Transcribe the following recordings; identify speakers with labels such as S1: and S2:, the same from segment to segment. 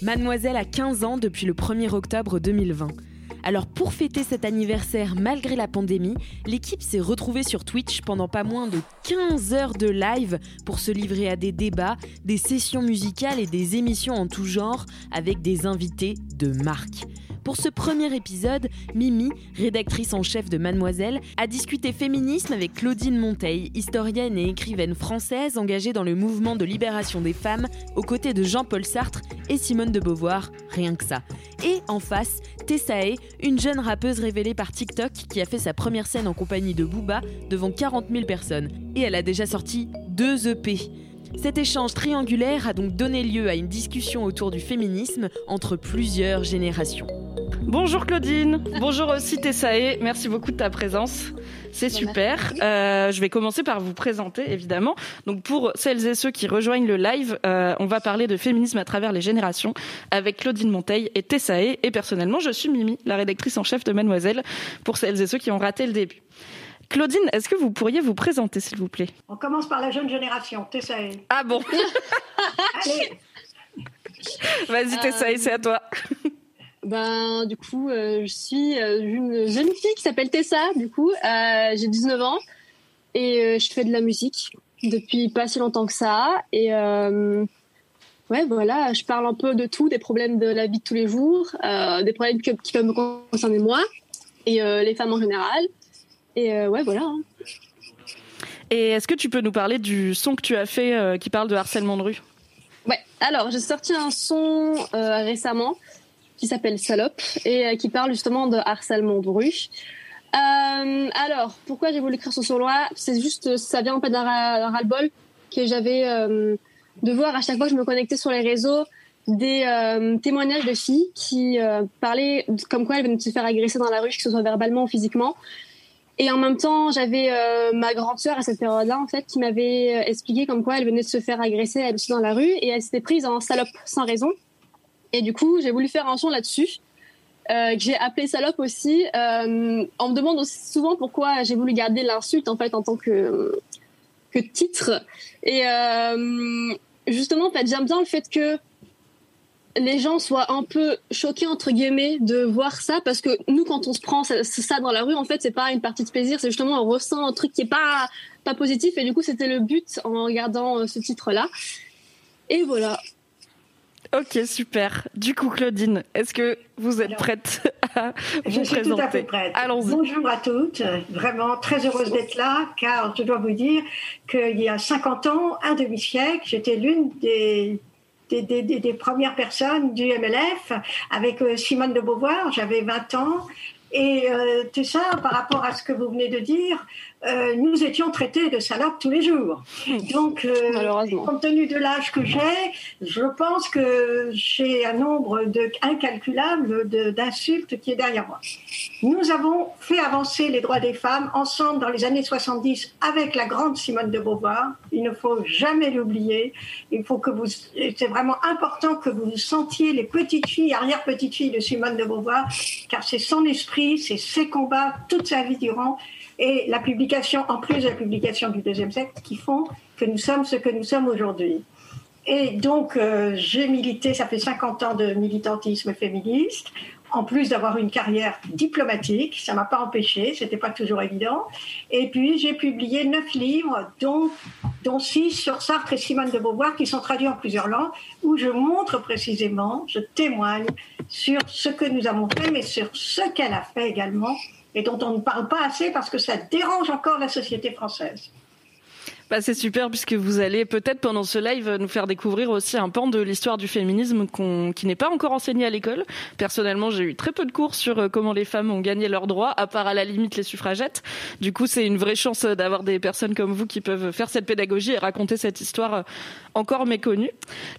S1: Mademoiselle a 15 ans depuis le 1er octobre 2020. Alors pour fêter cet anniversaire malgré la pandémie, l'équipe s'est retrouvée sur Twitch pendant pas moins de 15 heures de live pour se livrer à des débats, des sessions musicales et des émissions en tout genre avec des invités de marque. Pour ce premier épisode, Mimi, rédactrice en chef de Mademoiselle, a discuté féminisme avec Claudine Monteil, historienne et écrivaine française engagée dans le mouvement de libération des femmes, aux côtés de Jean-Paul Sartre et Simone de Beauvoir, rien que ça. Et en face, Tessae, une jeune rappeuse révélée par TikTok qui a fait sa première scène en compagnie de Booba devant 40 000 personnes. Et elle a déjà sorti deux EP. Cet échange triangulaire a donc donné lieu à une discussion autour du féminisme entre plusieurs générations.
S2: Bonjour Claudine, bonjour aussi Tessae, merci beaucoup de ta présence. C'est super. Euh, je vais commencer par vous présenter, évidemment. Donc, pour celles et ceux qui rejoignent le live, euh, on va parler de féminisme à travers les générations avec Claudine Monteil et Tessae. Et personnellement, je suis Mimi, la rédactrice en chef de Mademoiselle, pour celles et ceux qui ont raté le début. Claudine, est-ce que vous pourriez vous présenter, s'il vous plaît?
S3: On commence par la jeune génération, Tessae.
S2: Ah bon?
S3: Allez,
S2: Vas-y, Tessae, c'est à toi.
S4: Ben, du coup, euh, je suis euh, une jeune fille qui s'appelle Tessa, du coup. Euh, j'ai 19 ans et euh, je fais de la musique depuis pas si longtemps que ça. Et ouais, voilà, je parle un peu de tout, des problèmes de la vie de tous les jours, des problèmes que- qui peuvent me concerner moi et les femmes en général. Et ouais, voilà. hein.
S2: Et est-ce que tu peux nous parler du son que tu as fait qui parle de harcèlement de rue?
S4: Ouais, alors j'ai sorti un son récemment qui s'appelle Salope et euh, qui parle justement de harcèlement de rue. Euh, alors, pourquoi j'ai voulu écrire ce son-là C'est juste, ça vient en fait d'un ra- d'un ras-le-bol que j'avais euh, de voir à chaque fois que je me connectais sur les réseaux des témoignages de filles qui parlaient comme quoi elles venaient de se faire agresser dans la rue, que ce soit verbalement ou physiquement. Et en même temps, j'avais ma grande sœur à cette période-là, en fait, qui m'avait expliqué comme quoi elle venait de se faire agresser elle aussi dans la rue et elle s'était prise en salope sans raison. Et du coup, j'ai voulu faire un son là-dessus, euh, que j'ai appelé salope aussi. Euh, on me demande aussi souvent pourquoi j'ai voulu garder l'insulte en fait en tant que que titre. Et euh, justement, en fait, j'aime bien le fait que les gens soient un peu choqués entre guillemets de voir ça parce que nous quand on se prend ça, dans la rue en fait c'est pas une partie de plaisir c'est justement on ressent un truc qui est pas pas positif et du coup c'était le but en regardant euh, ce titre là et voilà
S2: Ok, super. Du coup, Claudine, est-ce que vous êtes
S3: Alors,
S2: prête à
S3: je
S2: vous
S3: suis tout à fait prête.
S2: Allons-y.
S3: Bonjour à toutes, vraiment très heureuse d'être là, car je dois vous dire qu'il y a 50 ans, un demi-siècle, j'étais l'une des, des, des- des- des premières personnes du MLF avec euh, Simone de Beauvoir, j'avais 20 ans. Et euh, tout ça, par rapport à ce que vous venez de dire, euh, nous étions traités de salopes tous les jours. Donc, euh,
S4: malheureusement
S3: Compte tenu de l'âge que j'ai, je pense que j'ai un nombre de, incalculable d'insultes qui est derrière moi. Nous avons fait avancer les droits des femmes ensemble dans les années 70 avec la grande Simone de Beauvoir. Il ne faut jamais l'oublier. Il faut que vous, c'est vraiment important que vous sentiez les petites filles, arrière-petites filles de Simone de Beauvoir, car c'est son esprit, c'est ses combats toute sa vie durant et la publication, en plus de la publication du deuxième siècle, qui font que nous sommes ce que nous sommes aujourd'hui. Et donc, euh, j'ai milité, ça fait 50 ans de militantisme féministe, en plus d'avoir une carrière diplomatique, ça m'a pas empêché, c'était pas toujours évident. Et puis, j'ai publié neuf livres, dont, dont six sur Sartre et Simone de Beauvoir, qui sont traduits en plusieurs langues, où je montre précisément, je témoigne sur ce que nous avons fait, mais sur ce qu'elle a fait également, et dont on ne parle pas assez parce que ça dérange encore la société française.
S2: Bah, c'est super puisque vous allez peut-être pendant ce live nous faire découvrir aussi un pan de l'histoire du féminisme qui n'est pas encore enseigné à l'école. Personnellement, j'ai eu très peu de cours sur euh, comment les femmes ont gagné leurs droits, à part à la limite les suffragettes. Du coup, c'est une vraie chance d'avoir des personnes comme vous qui peuvent faire cette pédagogie et raconter cette histoire euh, encore méconnue.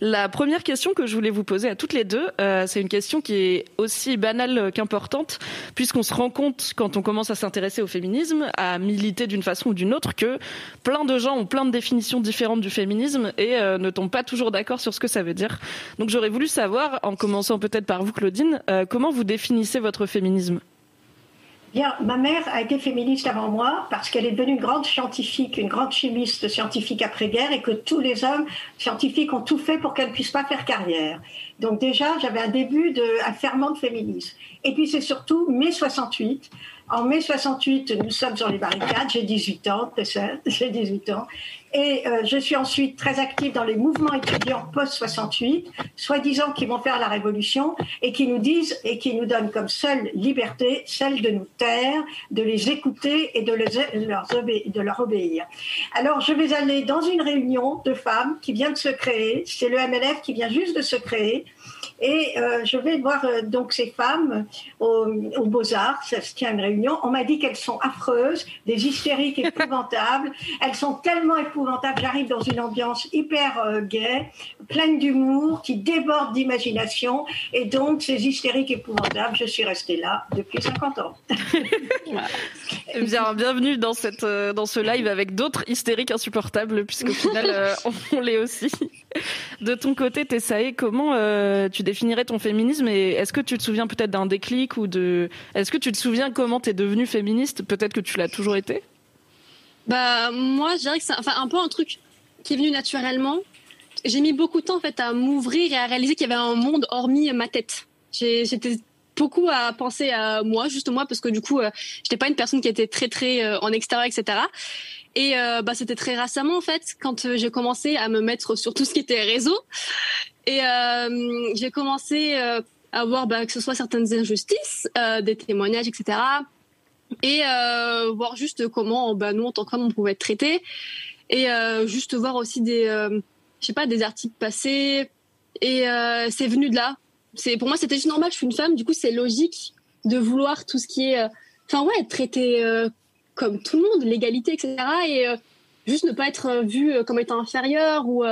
S2: La première question que je voulais vous poser à toutes les deux, euh, c'est une question qui est aussi banale qu'importante, puisqu'on se rend compte quand on commence à s'intéresser au féminisme, à militer d'une façon ou d'une autre, que plein de gens ont plein de définitions différentes du féminisme et euh, ne tombent pas toujours d'accord sur ce que ça veut dire. Donc j'aurais voulu savoir, en commençant peut-être par vous, Claudine, euh, comment vous définissez votre féminisme?
S3: Bien, ma mère a été féministe avant moi parce qu'elle est devenue une grande scientifique, une grande chimiste scientifique après-guerre et que tous les hommes scientifiques ont tout fait pour qu'elle puisse pas faire carrière. Donc déjà, j'avais un début de un ferment de féminisme. Et puis c'est surtout mai 68 en mai 68, nous sommes sur les barricades. J'ai 18 ans, j'ai 18 ans. Et euh, je suis ensuite très active dans les mouvements étudiants post-68, soi-disant qui vont faire la révolution et qui nous disent et qui nous donnent comme seule liberté celle de nous taire, de les écouter et de, leur obéir. Alors je vais aller dans une réunion de femmes qui vient de se créer. C'est le MLF qui vient juste de se créer. Et euh, je vais voir euh, donc ces femmes au, Beaux-Arts, ça se tient une réunion. On m'a dit qu'elles sont affreuses, des hystériques épouvantables. Elles sont tellement épouvantables. J'arrive dans une ambiance hyper euh, gaie, pleine d'humour, qui déborde d'imagination. Et donc, ces hystériques épouvantables, je suis restée là depuis 50 ans.
S2: Bien, bienvenue dans, cette, dans ce live avec d'autres hystériques insupportables, puisqu'au final, on l'est aussi. De ton côté, Tessae, comment tu définirais ton féminisme et est-ce que tu te souviens peut-être d'un déclic ou de est-ce que tu te souviens comment tu es devenue féministe? Peut-être que tu l'as toujours été?
S4: Bah moi, je dirais que c'est enfin un peu un truc qui est venu naturellement. J'ai mis beaucoup de temps en fait à m'ouvrir et à réaliser qu'il y avait un monde hormis ma tête. J'étais beaucoup à penser à moi, juste moi, parce que du coup, euh, j'étais pas une personne qui était très très euh, en extérieur, etc. Et euh, bah, c'était très récemment en fait quand j'ai commencé à me mettre sur tout ce qui était réseau. Et euh, j'ai commencé euh, à voir bah, que ce soit certaines injustices, euh, des témoignages, etc. Et voir juste comment bah, nous, en tant qu'hommes, on pouvait être traités. Et juste voir aussi des, je pas, des articles passés. Et c'est venu de là. Pour moi, c'était juste normal. Je suis une femme, du coup, c'est logique de vouloir tout ce qui est, enfin ouais, traité comme tout le monde, l'égalité, etc. Et juste ne pas être vue comme étant inférieure ou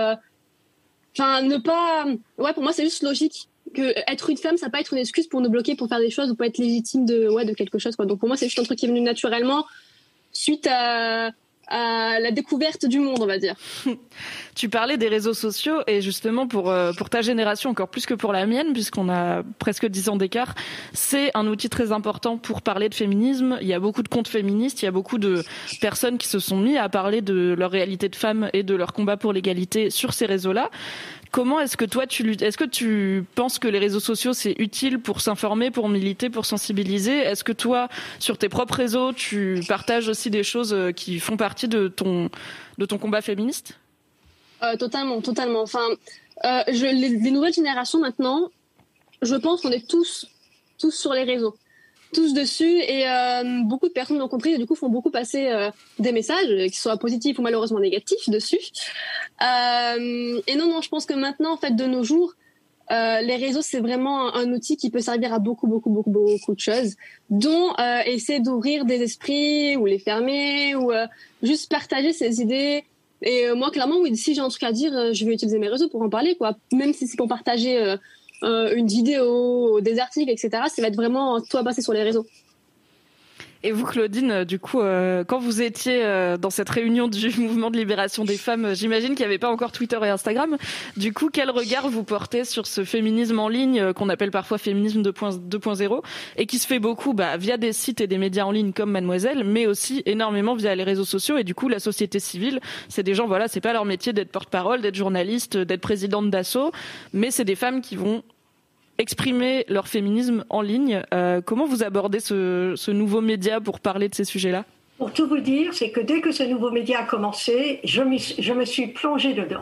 S4: Enfin, ne pas. Ouais, pour moi, c'est juste logique que être une femme, ça pas être une excuse pour nous bloquer, pour faire des choses ou pas être légitime de, ouais, de quelque chose. Quoi. Donc pour moi, c'est juste un truc qui est venu naturellement suite à, à la découverte du monde, on va dire.
S2: tu parlais des réseaux sociaux et justement pour euh, pour ta génération encore plus que pour la mienne puisqu'on a presque 10 ans d'écart, c'est un outil très important pour parler de féminisme. Il y a beaucoup de comptes féministes, il y a beaucoup de personnes qui se sont mis à parler de leur réalité de femme et de leur combat pour l'égalité sur ces réseaux-là. Comment est-ce que toi tu est-ce que tu penses que les réseaux sociaux c'est utile pour s'informer, pour militer, pour sensibiliser? Est-ce que toi sur tes propres réseaux tu partages aussi des choses euh, qui font partie de ton de ton combat féministe?
S4: Euh, Totalement, totalement. Enfin, euh, les, les, nouvelles générations maintenant, je pense qu'on est tous tous sur les réseaux tous dessus et euh, beaucoup de personnes l'ont compris et du coup font beaucoup passer euh, des messages, qui soient positifs ou malheureusement négatifs dessus. Euh, et non, non, je pense que maintenant, en fait, de nos jours, euh, les réseaux, c'est vraiment un, outil qui peut servir à beaucoup, beaucoup, beaucoup, beaucoup de choses, dont euh, essayer d'ouvrir des esprits ou les fermer ou juste partager ses idées. Et moi, clairement, oui, si j'ai un truc à dire, je vais utiliser mes réseaux pour en parler, quoi. Même si c'est pour partager euh, une vidéo, des articles, etc. Ça va être vraiment toi passer sur les réseaux.
S2: Et vous, Claudine, euh, du coup, euh, quand vous étiez dans cette réunion du mouvement de libération des femmes, j'imagine qu'il n'y avait pas encore Twitter et Instagram. Du coup, quel regard vous portez sur ce féminisme en ligne qu'on appelle parfois féminisme 2.0 et qui se fait beaucoup bah, via des sites et des médias en ligne comme Mademoiselle, mais aussi énormément via les réseaux sociaux et du coup la société civile. C'est des gens, voilà, c'est pas leur métier d'être porte-parole, d'être journaliste, d'être présidente d'assaut, mais c'est des femmes qui vont exprimer leur féminisme en ligne. Euh, comment vous abordez ce, nouveau média pour parler de ces sujets-là?
S3: Pour tout vous dire, c'est que dès que ce nouveau média a commencé, je, me suis plongée dedans.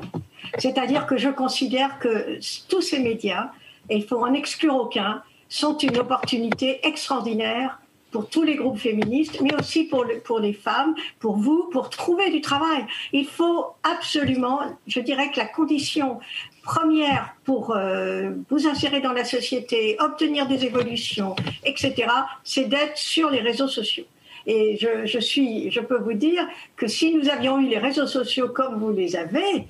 S3: C'est-à-dire que je considère que tous ces médias, et il faut en exclure aucun, sont une opportunité extraordinaire pour tous les groupes féministes, mais aussi pour les femmes, pour vous, pour trouver du travail. Il faut absolument, je dirais que la condition première pour euh, vous insérer dans la société, obtenir des évolutions, etc., c'est d'être sur les réseaux sociaux. Et je, je, suis, je peux vous dire que si nous avions eu les réseaux sociaux comme vous les avez,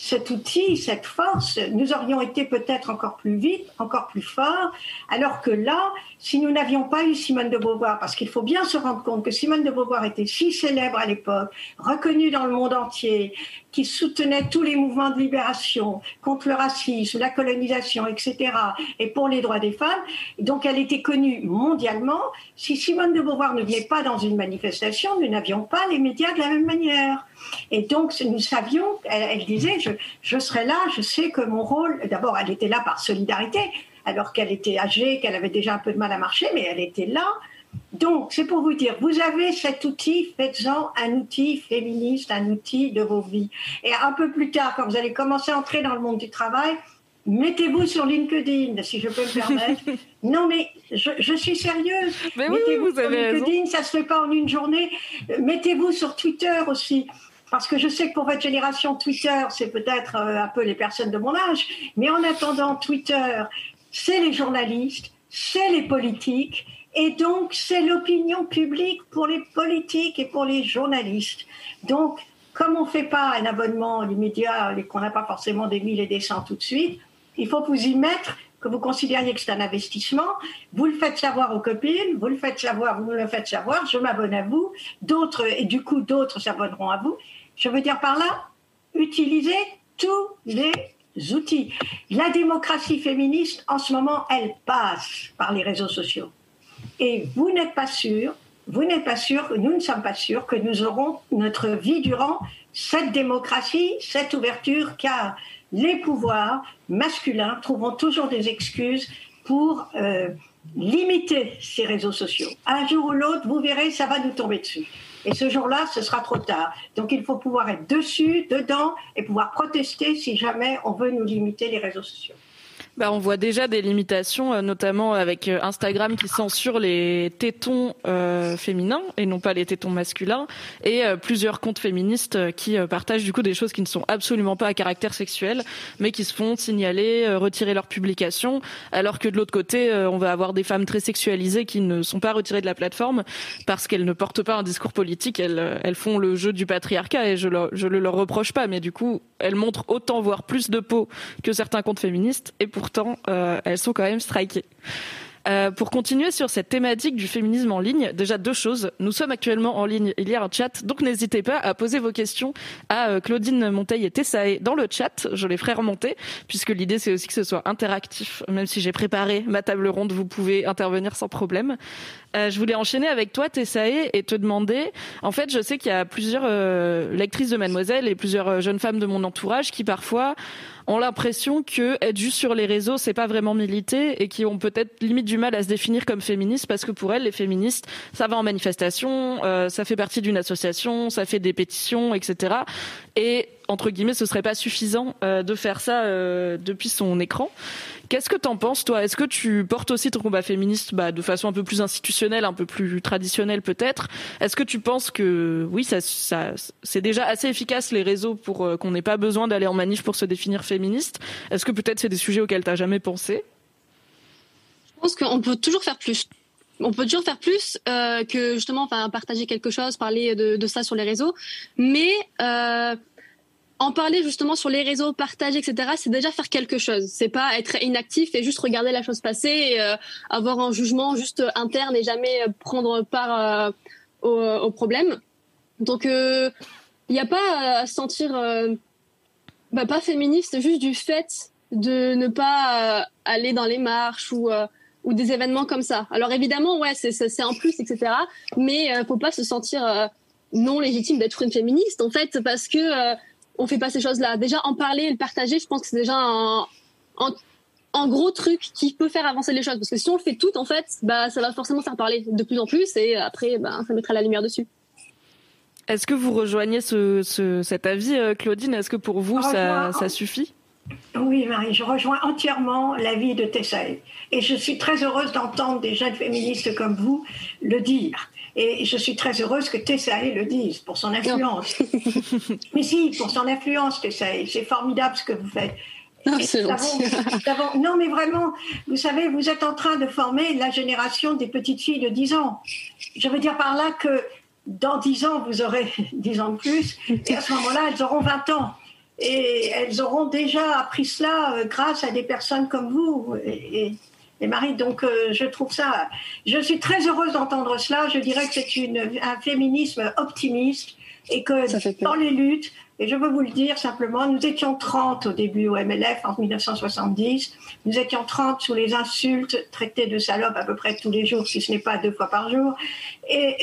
S3: cet outil, cette force, nous aurions été peut-être encore plus vite, encore plus forts, alors que là, si nous n'avions pas eu Simone de Beauvoir, parce qu'il faut bien se rendre compte que Simone de Beauvoir était si célèbre à l'époque, reconnue dans le monde entier, qui soutenait tous les mouvements de libération contre le racisme, la colonisation, etc., et pour les droits des femmes, donc elle était connue mondialement. Si Simone de Beauvoir ne venait pas dans une manifestation, nous n'avions pas les médias de la même manière. Et donc, nous savions, elle, disait, je, serai là, je sais que mon rôle, d'abord, elle était là par solidarité, alors qu'elle était âgée, qu'elle avait déjà un peu de mal à marcher, mais elle était là. Donc, c'est pour vous dire, vous avez cet outil, faites-en un outil féministe, un outil de vos vies. Et un peu plus tard, quand vous allez commencer à entrer dans le monde du travail, mettez-vous sur LinkedIn, si je peux me permettre. non, mais je, suis sérieuse.
S2: mettez-vous sur LinkedIn,
S3: ça se fait pas en une journée. Mettez-vous sur Twitter aussi. Parce que je sais que pour votre génération, Twitter, c'est peut-être euh, un peu les personnes de mon âge, mais en attendant, Twitter, c'est les journalistes, c'est les politiques, et donc c'est l'opinion publique pour les politiques et pour les journalistes. Donc, comme on ne fait pas un abonnement immédiat et qu'on n'a pas forcément des mille et des cents tout de suite, il faut vous y mettre que vous considériez que c'est un investissement, vous le faites savoir aux copines, vous le faites savoir, vous le faites savoir, je m'abonne à vous, d'autres, et du coup d'autres s'abonneront à vous. Je veux dire par là, utilisez tous les outils. La démocratie féministe, en ce moment, elle passe par les réseaux sociaux. Et vous n'êtes pas sûr, vous n'êtes pas sûr, nous ne sommes pas sûrs que nous aurons notre vie durant cette démocratie, cette ouverture, car les pouvoirs masculins trouveront toujours des excuses pour euh, limiter ces réseaux sociaux. Un jour ou l'autre, vous verrez, ça va nous tomber dessus. Et ce jour-là, ce sera trop tard. Donc il faut pouvoir être dessus, dedans, et pouvoir protester si jamais on veut nous limiter les réseaux sociaux.
S2: Bah, on voit déjà des limitations, euh, notamment avec euh, Instagram qui censure les tétons euh, féminins et non pas les tétons masculins, et plusieurs comptes féministes qui partagent du coup des choses qui ne sont absolument pas à caractère sexuel, mais qui se font signaler, retirer leurs publications, alors que de l'autre côté, on va avoir des femmes très sexualisées qui ne sont pas retirées de la plateforme parce qu'elles ne portent pas un discours politique, elles, font le jeu du patriarcat et je, je le leur reproche pas, mais du coup, elles montrent autant voire plus de peau que certains comptes féministes et pourtant, euh, elles sont quand même strikées. Euh, pour continuer sur cette thématique du féminisme en ligne, déjà deux choses. Nous sommes actuellement en ligne, il y a un chat, donc n'hésitez pas à poser vos questions à euh, Claudine Monteil et Tessae dans le chat. Je les ferai remonter, puisque l'idée c'est aussi que ce soit interactif. Même si j'ai préparé ma table ronde, vous pouvez intervenir sans problème. Je voulais enchaîner avec toi, Tessae, et te demander, en fait, je sais qu'il y a plusieurs lectrices de Mademoiselle et plusieurs jeunes femmes de mon entourage qui parfois ont l'impression que être juste sur les réseaux, c'est pas vraiment militer et qui ont peut-être limite du mal à se définir comme féministes parce que pour elles, les féministes, ça va en manifestation, euh, ça fait partie d'une association, ça fait des pétitions, etc. Et entre guillemets, ce serait pas suffisant euh, de faire ça euh, depuis son écran. Qu'est-ce que t'en penses, toi? Est-ce que tu portes aussi ton combat féministe bah, de façon un peu plus institutionnelle, un peu plus traditionnelle peut-être? Est-ce que tu penses que oui, ça, c'est déjà assez efficace les réseaux pour euh, qu'on n'ait pas besoin d'aller en manif pour se définir féministe? Est-ce que peut-être c'est des sujets auxquels t'as jamais pensé?
S4: Je pense qu'on peut toujours faire plus. On peut toujours faire plus euh, que justement partager quelque chose parler de, de, ça sur les réseaux. Mais euh, en parler justement sur les réseaux, partager, etc., c'est déjà faire quelque chose. C'est pas être inactif et juste regarder la chose passer et euh, avoir un jugement juste interne et jamais prendre part euh, au, problème. Donc, il euh, n'y a pas à se sentir bah, pas féministe juste du fait de ne pas aller dans les marches ou ou des événements comme ça. Alors évidemment, ouais, c'est un plus, etc. Mais faut pas se sentir non légitime d'être une féministe en fait parce que on fait pas ces choses-là. Déjà, en parler et le partager, je pense que c'est déjà un, gros truc qui peut faire avancer les choses. Parce que si on le fait tout, en fait, bah, ça va forcément faire parler de plus en plus et après, bah, ça mettra la lumière dessus.
S2: Est-ce que vous rejoignez cet avis, euh, Claudine? Est-ce que pour vous, ça, suffit?
S3: Oui, Marie, je rejoins entièrement l'avis de Tessae. Et je suis très heureuse d'entendre des jeunes féministes comme vous le dire. Et je suis très heureuse que Tessae le dise pour son influence. Mais si, pour son influence, Tessae. C'est formidable ce que vous faites.
S4: Non, c'est
S3: non, mais vraiment, vous savez, vous êtes en train de former la génération des petites filles de 10 ans. Je veux dire par là que dans 10 ans, vous aurez 10 ans de plus, et à ce moment-là, elles auront 20 ans. Et elles auront déjà appris cela euh, grâce à des personnes comme vous et, Marie. Donc, euh, je trouve ça. Je suis très heureuse d'entendre cela. Je dirais que c'est un féminisme optimiste et que dans les luttes, et je veux vous le dire simplement, nous étions 30 au début au MLF en 1970. Nous étions 30 sous les insultes, traités de salopes à peu près tous les jours, si ce n'est pas deux fois par jour. Et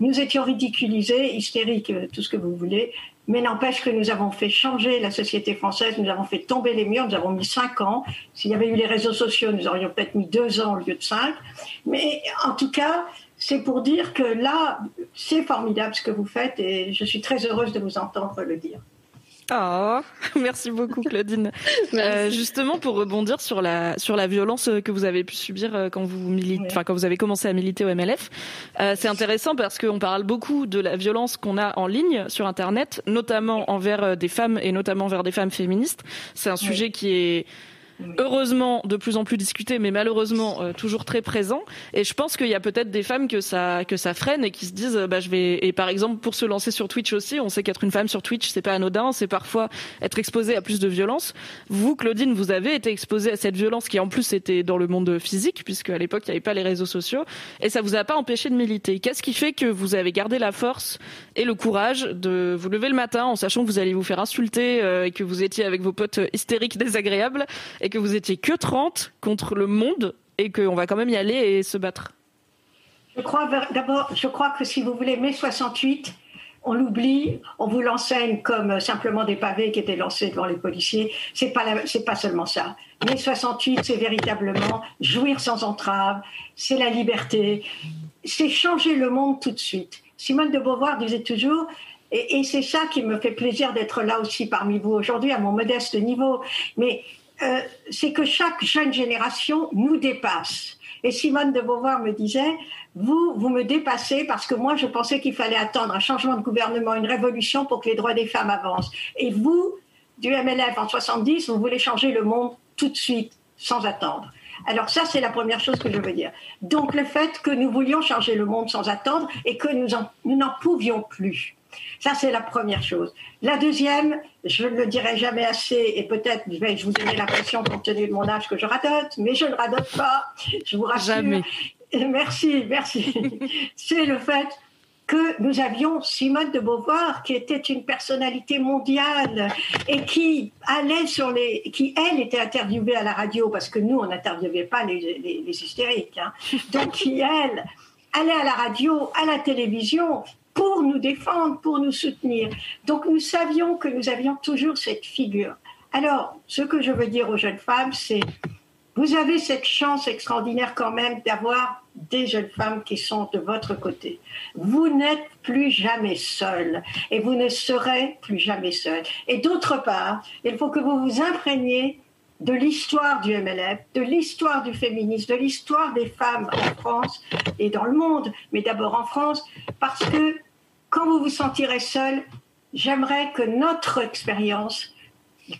S3: nous étions ridiculisés, hystériques, tout ce que vous voulez. Mais n'empêche que nous avons fait changer la société française, nous avons fait tomber les murs, nous avons mis cinq ans. S'il y avait eu les réseaux sociaux, nous aurions peut-être mis deux ans au lieu de cinq. Mais en tout cas, c'est pour dire que là, c'est formidable ce que vous faites et je suis très heureuse de vous entendre le dire.
S2: Oh, merci beaucoup Claudine. Euh, justement pour rebondir sur la sur la violence que vous avez pu subir euh, quand vous militez, enfin quand vous avez commencé à militer au MLF, euh, c'est intéressant parce qu'on parle beaucoup de la violence qu'on a en ligne sur Internet, notamment envers des femmes et notamment envers des femmes féministes. C'est un sujet qui est heureusement de plus en plus discuté, mais malheureusement euh, toujours très présent. Et je pense qu'il y a peut-être des femmes que ça que ça freine et qui se disent, bah je vais. Et par exemple pour se lancer sur Twitch aussi, on sait qu'être une femme sur Twitch c'est pas anodin, c'est parfois être exposée à plus de violence. Vous, Claudine, vous avez été exposée à cette violence qui en plus était dans le monde physique, puisque à l'époque il n'y avait pas les réseaux sociaux, et ça vous a pas empêché de militer. Qu'est-ce qui fait que vous avez gardé la force et le courage de vous lever le matin en sachant que vous alliez vous faire insulter euh, et que vous étiez avec vos potes hystériques désagréables que vous étiez que 30 contre le monde et qu'on va quand même y aller et se battre
S3: Je crois d'abord, je crois que si vous voulez, mai 68, on l'oublie, on vous l'enseigne comme simplement des pavés qui étaient lancés devant les policiers. C'est pas pas seulement ça. Mai 68, c'est véritablement jouir sans entrave, c'est la liberté, c'est changer le monde tout de suite. Simone de Beauvoir disait toujours, et, et c'est ça qui me fait plaisir d'être là aussi parmi vous aujourd'hui à mon modeste niveau. Mais euh, c'est que chaque jeune génération nous dépasse. Et Simone de Beauvoir me disait, vous, vous me dépassez parce que moi, je pensais qu'il fallait attendre un changement de gouvernement, une révolution pour que les droits des femmes avancent. Et vous, du MLF en 70, vous voulez changer le monde tout de suite, sans attendre. Alors ça, c'est la première chose que je veux dire. Donc le fait que nous voulions changer le monde sans attendre et que nous n'en pouvions plus. Ça, c'est la première chose. La deuxième, je ne le dirai jamais assez, et peut-être je vais vous donner l'impression, compte tenu de mon âge, que je radote, mais je ne radote pas, je vous rassure.
S2: Jamais.
S3: Merci, merci. c'est le fait que nous avions Simone de Beauvoir, qui était une personnalité mondiale et qui allait sur les, qui elle était interviewée à la radio parce que nous on n'interviewait pas les, les, hystériques, hein. donc qui elle allait à la radio, à la télévision pour nous défendre, pour nous soutenir. Donc nous savions que nous avions toujours cette figure. Alors, ce que je veux dire aux jeunes femmes, c'est vous avez cette chance extraordinaire quand même d'avoir des jeunes femmes qui sont de votre côté. Vous n'êtes plus jamais seule et vous ne serez plus jamais seule. Et d'autre part, il faut que vous vous imprégniez de l'histoire du MLF, de l'histoire du féminisme, de l'histoire des femmes en France et dans le monde, mais d'abord en France, parce que quand vous vous sentirez seul, j'aimerais que notre expérience,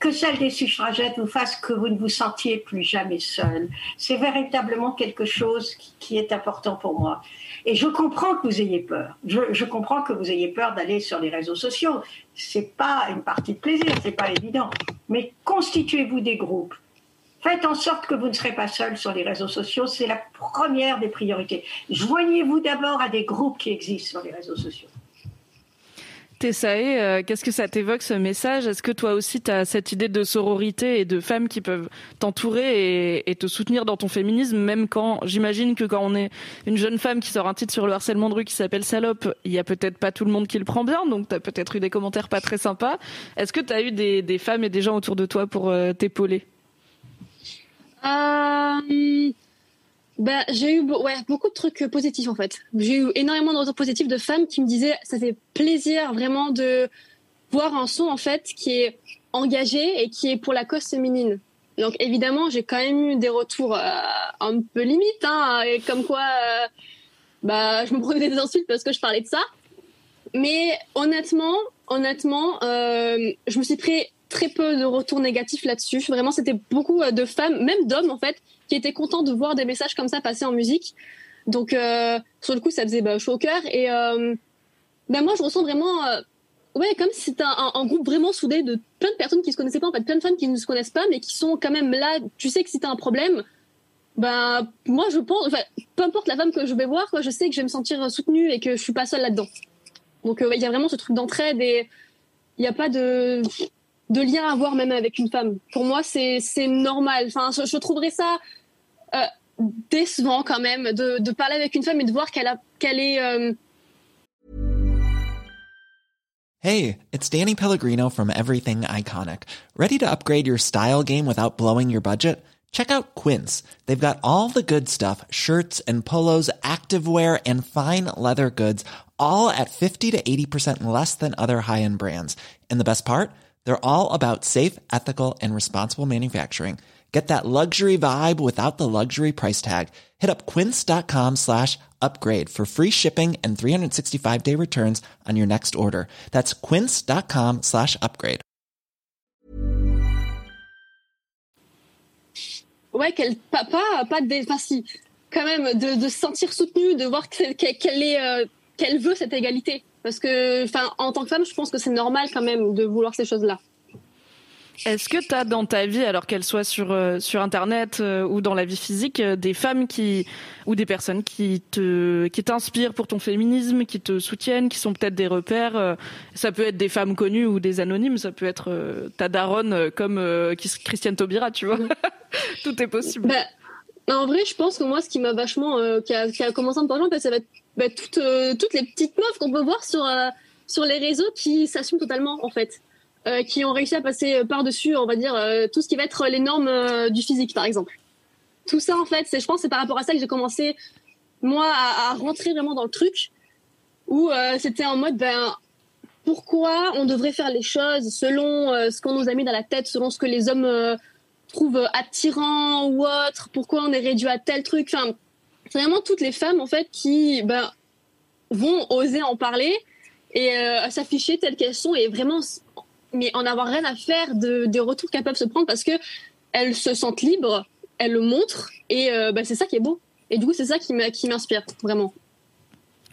S3: que celle des suffragettes vous fasse que vous ne vous sentiez plus jamais seul. C'est véritablement quelque chose qui, est important pour moi. Et je comprends que vous ayez peur. Je, comprends que vous ayez peur d'aller sur les réseaux sociaux. C'est pas une partie de plaisir, c'est pas évident. Mais constituez-vous des groupes. Faites en sorte que vous ne serez pas seul sur les réseaux sociaux. C'est la première des priorités. Joignez-vous d'abord à des groupes qui existent sur les réseaux sociaux.
S2: Tessae, euh, qu'est-ce que ça t'évoque ce message? Est-ce que toi aussi tu as cette idée de sororité et de femmes qui peuvent t'entourer et, te soutenir dans ton féminisme, même quand j'imagine que quand on est une jeune femme qui sort un titre sur le harcèlement de rue qui s'appelle Salope, il y a peut-être pas tout le monde qui le prend bien, donc tu as peut-être eu des commentaires pas très sympas. Est-ce que tu as eu des, femmes et des gens autour de toi pour euh, t'épauler?
S4: Euh, bah, j'ai eu ouais, beaucoup de trucs euh, positifs en fait. J'ai eu énormément de retours positifs de femmes qui me disaient ça fait plaisir vraiment de voir un son en fait qui est engagée et qui est pour la cause féminine. Donc évidemment, j'ai quand même eu des retours un peu limites, hein, comme quoi bah, je me prenais des insultes parce que je parlais de ça. Mais honnêtement, honnêtement, je me suis pris très peu de retours négatifs là-dessus. Vraiment, c'était beaucoup de femmes, même d'hommes en fait, qui étaient contents de voir des messages comme ça passer en musique. Donc, euh, sur le coup, ça faisait bah, chaud au cœur. Et euh, ben moi, je ressens vraiment, euh, ouais, comme si c'était un, groupe vraiment soudé de plein de personnes qui se connaissaient pas, en fait, plein de femmes qui ne se connaissent pas, mais qui sont quand même là. Tu sais que si t'as un problème, ben moi, je pense, peu importe la femme que je vais voir, je sais que je vais me sentir soutenue et que je suis pas seule là-dedans. Donc, il y a vraiment ce truc d'entraide et il n'y a pas de de lien à avoir même avec une femme. Pour moi, c'est normal. Enfin, je, je trouverais ça euh, décevant quand même de, de parler avec une femme et de voir qu'elle est. Euh...
S5: Hey, it's Danny Pellegrino from Everything Iconic. Ready to upgrade your style game without blowing your budget? Check out Quince. They've got all the good stuff: shirts and polos, activewear, and fine leather goods, all at fifty to eighty percent less than other high-end brands. And the best part? They're all about safe, ethical, and responsible manufacturing. Get that luxury vibe without the luxury price tag. Hit up quince.com slash upgrade for free shipping and 365 day returns on your next order. That's quince.com slash upgrade.
S4: Ouais, qu'elle, pas, pas, de, enfin si, quand même, de, de se sentir soutenue, de voir qu'elle, qu'elle est, euh, qu'elle veut cette égalité. Parce que, enfin, en tant que femme, je pense que c'est normal quand même de vouloir ces choses-là.
S2: Est-ce que tu as dans ta vie, alors qu'elle soit sur euh, sur internet euh, ou dans la vie physique, euh, des femmes qui ou des personnes qui te qui t'inspirent pour ton féminisme, qui te soutiennent, qui sont peut-être des repères Ça peut être des femmes connues ou des anonymes, ça peut être ta daronne comme Christiane Taubira, tu vois. Tout est possible.
S4: Bah, en vrai, je pense que moi, ce qui m'a vachement qui a, qui, a, commencé à me parler, ça va être bah, toutes toutes les petites meufs qu'on peut voir sur sur les réseaux qui s'assument totalement en fait. Euh, qui ont réussi à passer euh, par-dessus, on va dire, euh, tout ce qui va être les normes du physique, par exemple. Tout ça, en fait, je pense, c'est par rapport à ça que j'ai commencé, moi, à, à, rentrer vraiment dans le truc, où c'était en mode, ben, pourquoi on devrait faire les choses selon ce qu'on nous a mis dans la tête, selon ce que les hommes trouvent attirant ou autre, pourquoi on est réduit à tel truc. Enfin, vraiment toutes les femmes, en fait, qui ben, vont oser en parler et s'afficher telles qu'elles sont et vraiment mais en avoir rien à faire de, des retours qu'elles peuvent se prendre parce que elles se sentent libres, elles le montrent et euh, bah, c'est ça qui est beau. Et du coup, c'est ça qui m'inspire vraiment.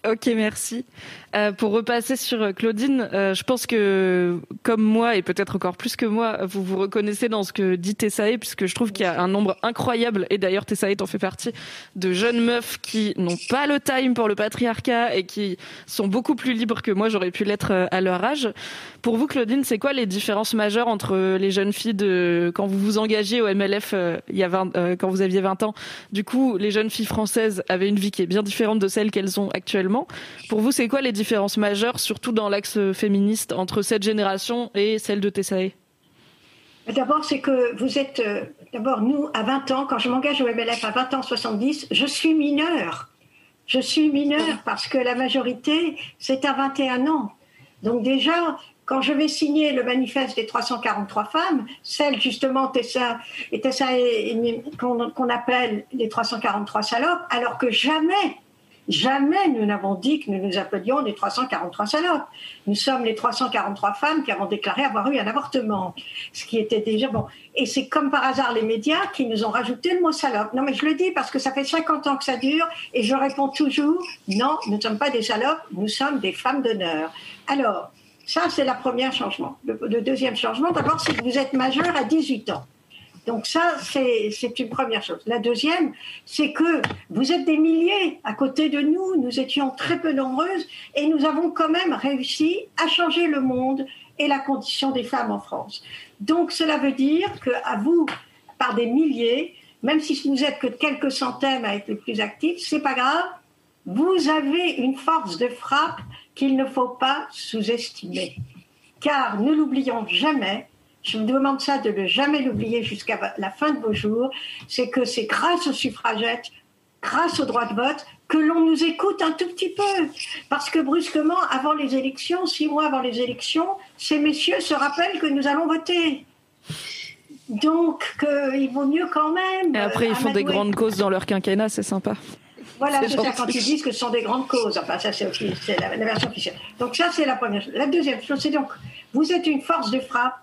S2: Ok, merci. Euh, pour repasser sur euh, Claudine, euh, je pense que comme moi et peut-être encore plus que moi, vous vous reconnaissez dans ce que dit Tessae, puisque je trouve qu'il y a un nombre incroyable, et d'ailleurs Tessae en fait partie, de jeunes meufs qui n'ont pas le time pour le patriarcat et qui sont beaucoup plus libres que moi j'aurais pu l'être à leur âge. Pour vous, Claudine, c'est quoi les différences majeures entre les jeunes filles de quand vous vous engagez au MLF il y a 20, quand vous aviez 20 ans? Du coup, les jeunes filles françaises avaient une vie qui est bien différente de celle qu'elles ont actuellement. Pour vous, c'est quoi les différences majeures, surtout dans l'axe féministe, entre cette génération et celle de Tessae
S3: D'abord, c'est que vous êtes. Euh, d'abord, nous, à 20 ans, quand je m'engage au MLF à 20 ans 70, je suis mineure. Je suis mineure parce que la majorité, c'est à 21 ans. Donc, déjà, quand je vais signer le manifeste des 343 femmes, celle justement Tessa, et Tessa qu'on appelle les 343 salopes, alors que jamais Jamais nous n'avons dit que nous nous appelions les 343 salopes. Nous sommes les 343 femmes qui avons déclaré avoir eu un avortement, ce qui était déjà bon. Et c'est comme par hasard les médias qui nous ont rajouté le mot salope. Non, mais je le dis parce que ça fait 50 ans que ça dure et je réponds toujours non, nous ne sommes pas des salopes, nous sommes des femmes d'honneur. Alors, ça, c'est le premier changement. Le, le deuxième changement, d'abord, c'est que vous êtes majeur à 18 ans. Donc ça, c'est une première chose. La deuxième, c'est que vous êtes des milliers à côté de nous, nous étions très peu nombreuses et nous avons quand même réussi à changer le monde et la condition des femmes en France. Donc cela veut dire qu'à vous, par des milliers, même si vous n'êtes que quelques centaines à être les plus actifs, c'est pas grave, vous avez une force de frappe qu'il ne faut pas sous-estimer. Car ne l'oublions jamais, je vous demande ça de ne jamais l'oublier jusqu'à la fin de vos jours, c'est que c'est grâce aux suffragettes, grâce au droit de vote, que l'on nous écoute un tout petit peu. Parce que brusquement, avant les élections, six mois avant les élections, ces messieurs se rappellent que nous allons voter. Donc, il vaut mieux quand même.
S2: Et après, ils font des grandes causes dans leur quinquennat, c'est sympa.
S3: Voilà, c'est ça quand ils disent que ce sont des grandes causes. Enfin, ça, c'est la, la, version officielle. Donc, ça, c'est la première chose. La deuxième chose, c'est donc, vous êtes une force de frappe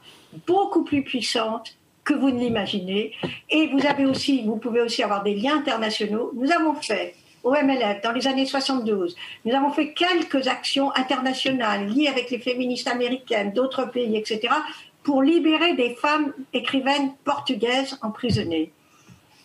S3: beaucoup plus puissante que vous ne l'imaginez. Et vous avez aussi, vous pouvez aussi avoir des liens internationaux. Nous avons fait au MLF dans les années 72, nous avons fait quelques actions internationales liées avec les féministes américaines, d'autres pays, etc., pour libérer des femmes écrivaines portugaises emprisonnées.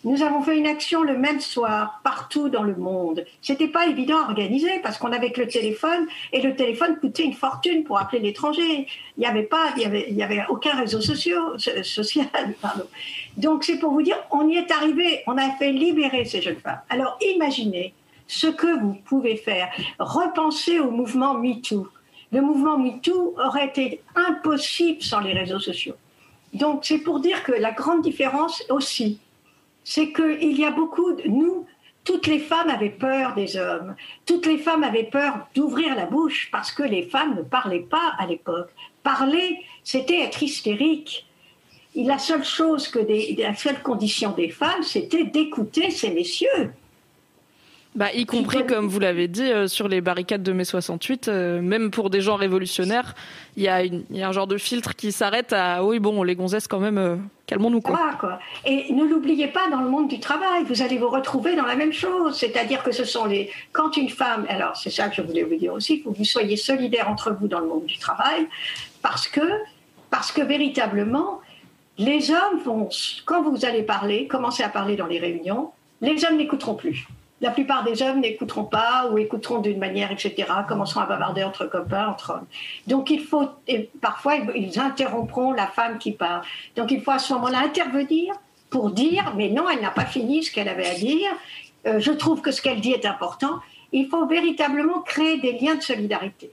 S3: Nous avons fait une action le même soir partout dans le monde. C'était pas évident à organiser parce qu'on avait que le téléphone et le téléphone coûtait une fortune pour appeler l'étranger. Il n'y avait pas, il y avait, aucun réseau social. Donc c'est pour vous dire, on y est arrivé. On a fait libérer ces jeunes femmes. Alors imaginez ce que vous pouvez faire. Repensez au mouvement MeToo. Le mouvement MeToo aurait été impossible sans les réseaux sociaux. Donc c'est pour dire que la grande différence aussi, c'est qu'il y a beaucoup de nous, toutes les femmes avaient peur des hommes. Toutes les femmes avaient peur d'ouvrir la bouche parce que les femmes ne parlaient pas à l'époque. Parler, c'était être hystérique. la seule chose que la seule condition des femmes, c'était d'écouter ces messieurs.
S2: Bah, y compris, comme vous l'avez dit, euh, sur les barricades de mai 68, euh, même pour des gens révolutionnaires, il y, a un genre de filtre qui s'arrête à oui, bon, les gonzesses, quand même, euh, calmons-nous. Quoi.
S3: quoi. Et ne l'oubliez pas dans le monde du travail, vous allez vous retrouver dans la même chose. C'est-à-dire que ce sont les. Quand une femme. Alors, c'est ça que je voulais vous dire aussi, il faut que vous soyez solidaires entre vous dans le monde du travail, parce que, parce que véritablement, les hommes vont, quand vous allez parler, commencer à parler dans les réunions, les hommes n'écouteront plus la plupart des hommes n'écouteront pas ou écouteront d'une manière, etc., commenceront à bavarder entre copains, entre hommes. Donc il faut, et parfois ils interrompront la femme qui parle. Donc il faut à ce moment-là intervenir pour dire, mais non, elle n'a pas fini ce qu'elle avait à dire, euh, je trouve que ce qu'elle dit est important. Il faut véritablement créer des liens de solidarité.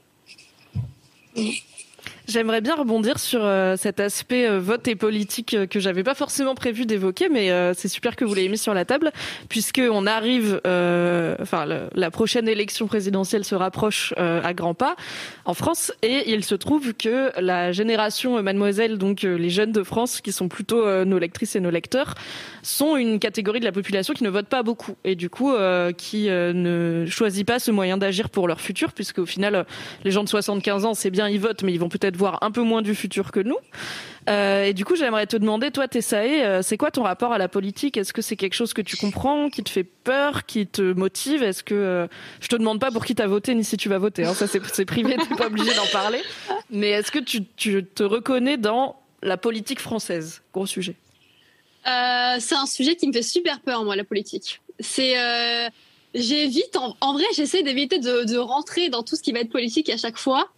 S2: J'aimerais bien rebondir sur euh, cet aspect euh, vote et politique euh, que j'avais pas forcément prévu d'évoquer, mais c'est super que vous l'ayez mis sur la table, puisque on arrive, enfin la prochaine élection présidentielle se rapproche à grands pas en France, et il se trouve que la génération Mademoiselle, donc les jeunes de France, qui sont plutôt nos lectrices et nos lecteurs, sont une catégorie de la population qui ne vote pas beaucoup, et du coup qui ne choisit pas ce moyen d'agir pour leur futur, puisque au final les gens de 75 ans, c'est bien, ils votent, mais ils vont peut-être voir un peu moins du futur que nous. Euh, et du coup, j'aimerais te demander, toi, Tessae, euh, c'est quoi ton rapport à la politique? Est-ce que c'est quelque chose que tu comprends, qui te fait peur, qui te motive? Est-ce que euh, je te demande pas pour qui t'as voté ni si tu vas voter hein, Ça, c'est privé, t'es pas obligé d'en parler. Mais est-ce que tu, te reconnais dans la politique française? Gros sujet.
S4: c'est un sujet qui me fait super peur, moi, la politique. C'est j'évite, en, vrai, j'essaie d'éviter de, rentrer dans tout ce qui va être politique à chaque fois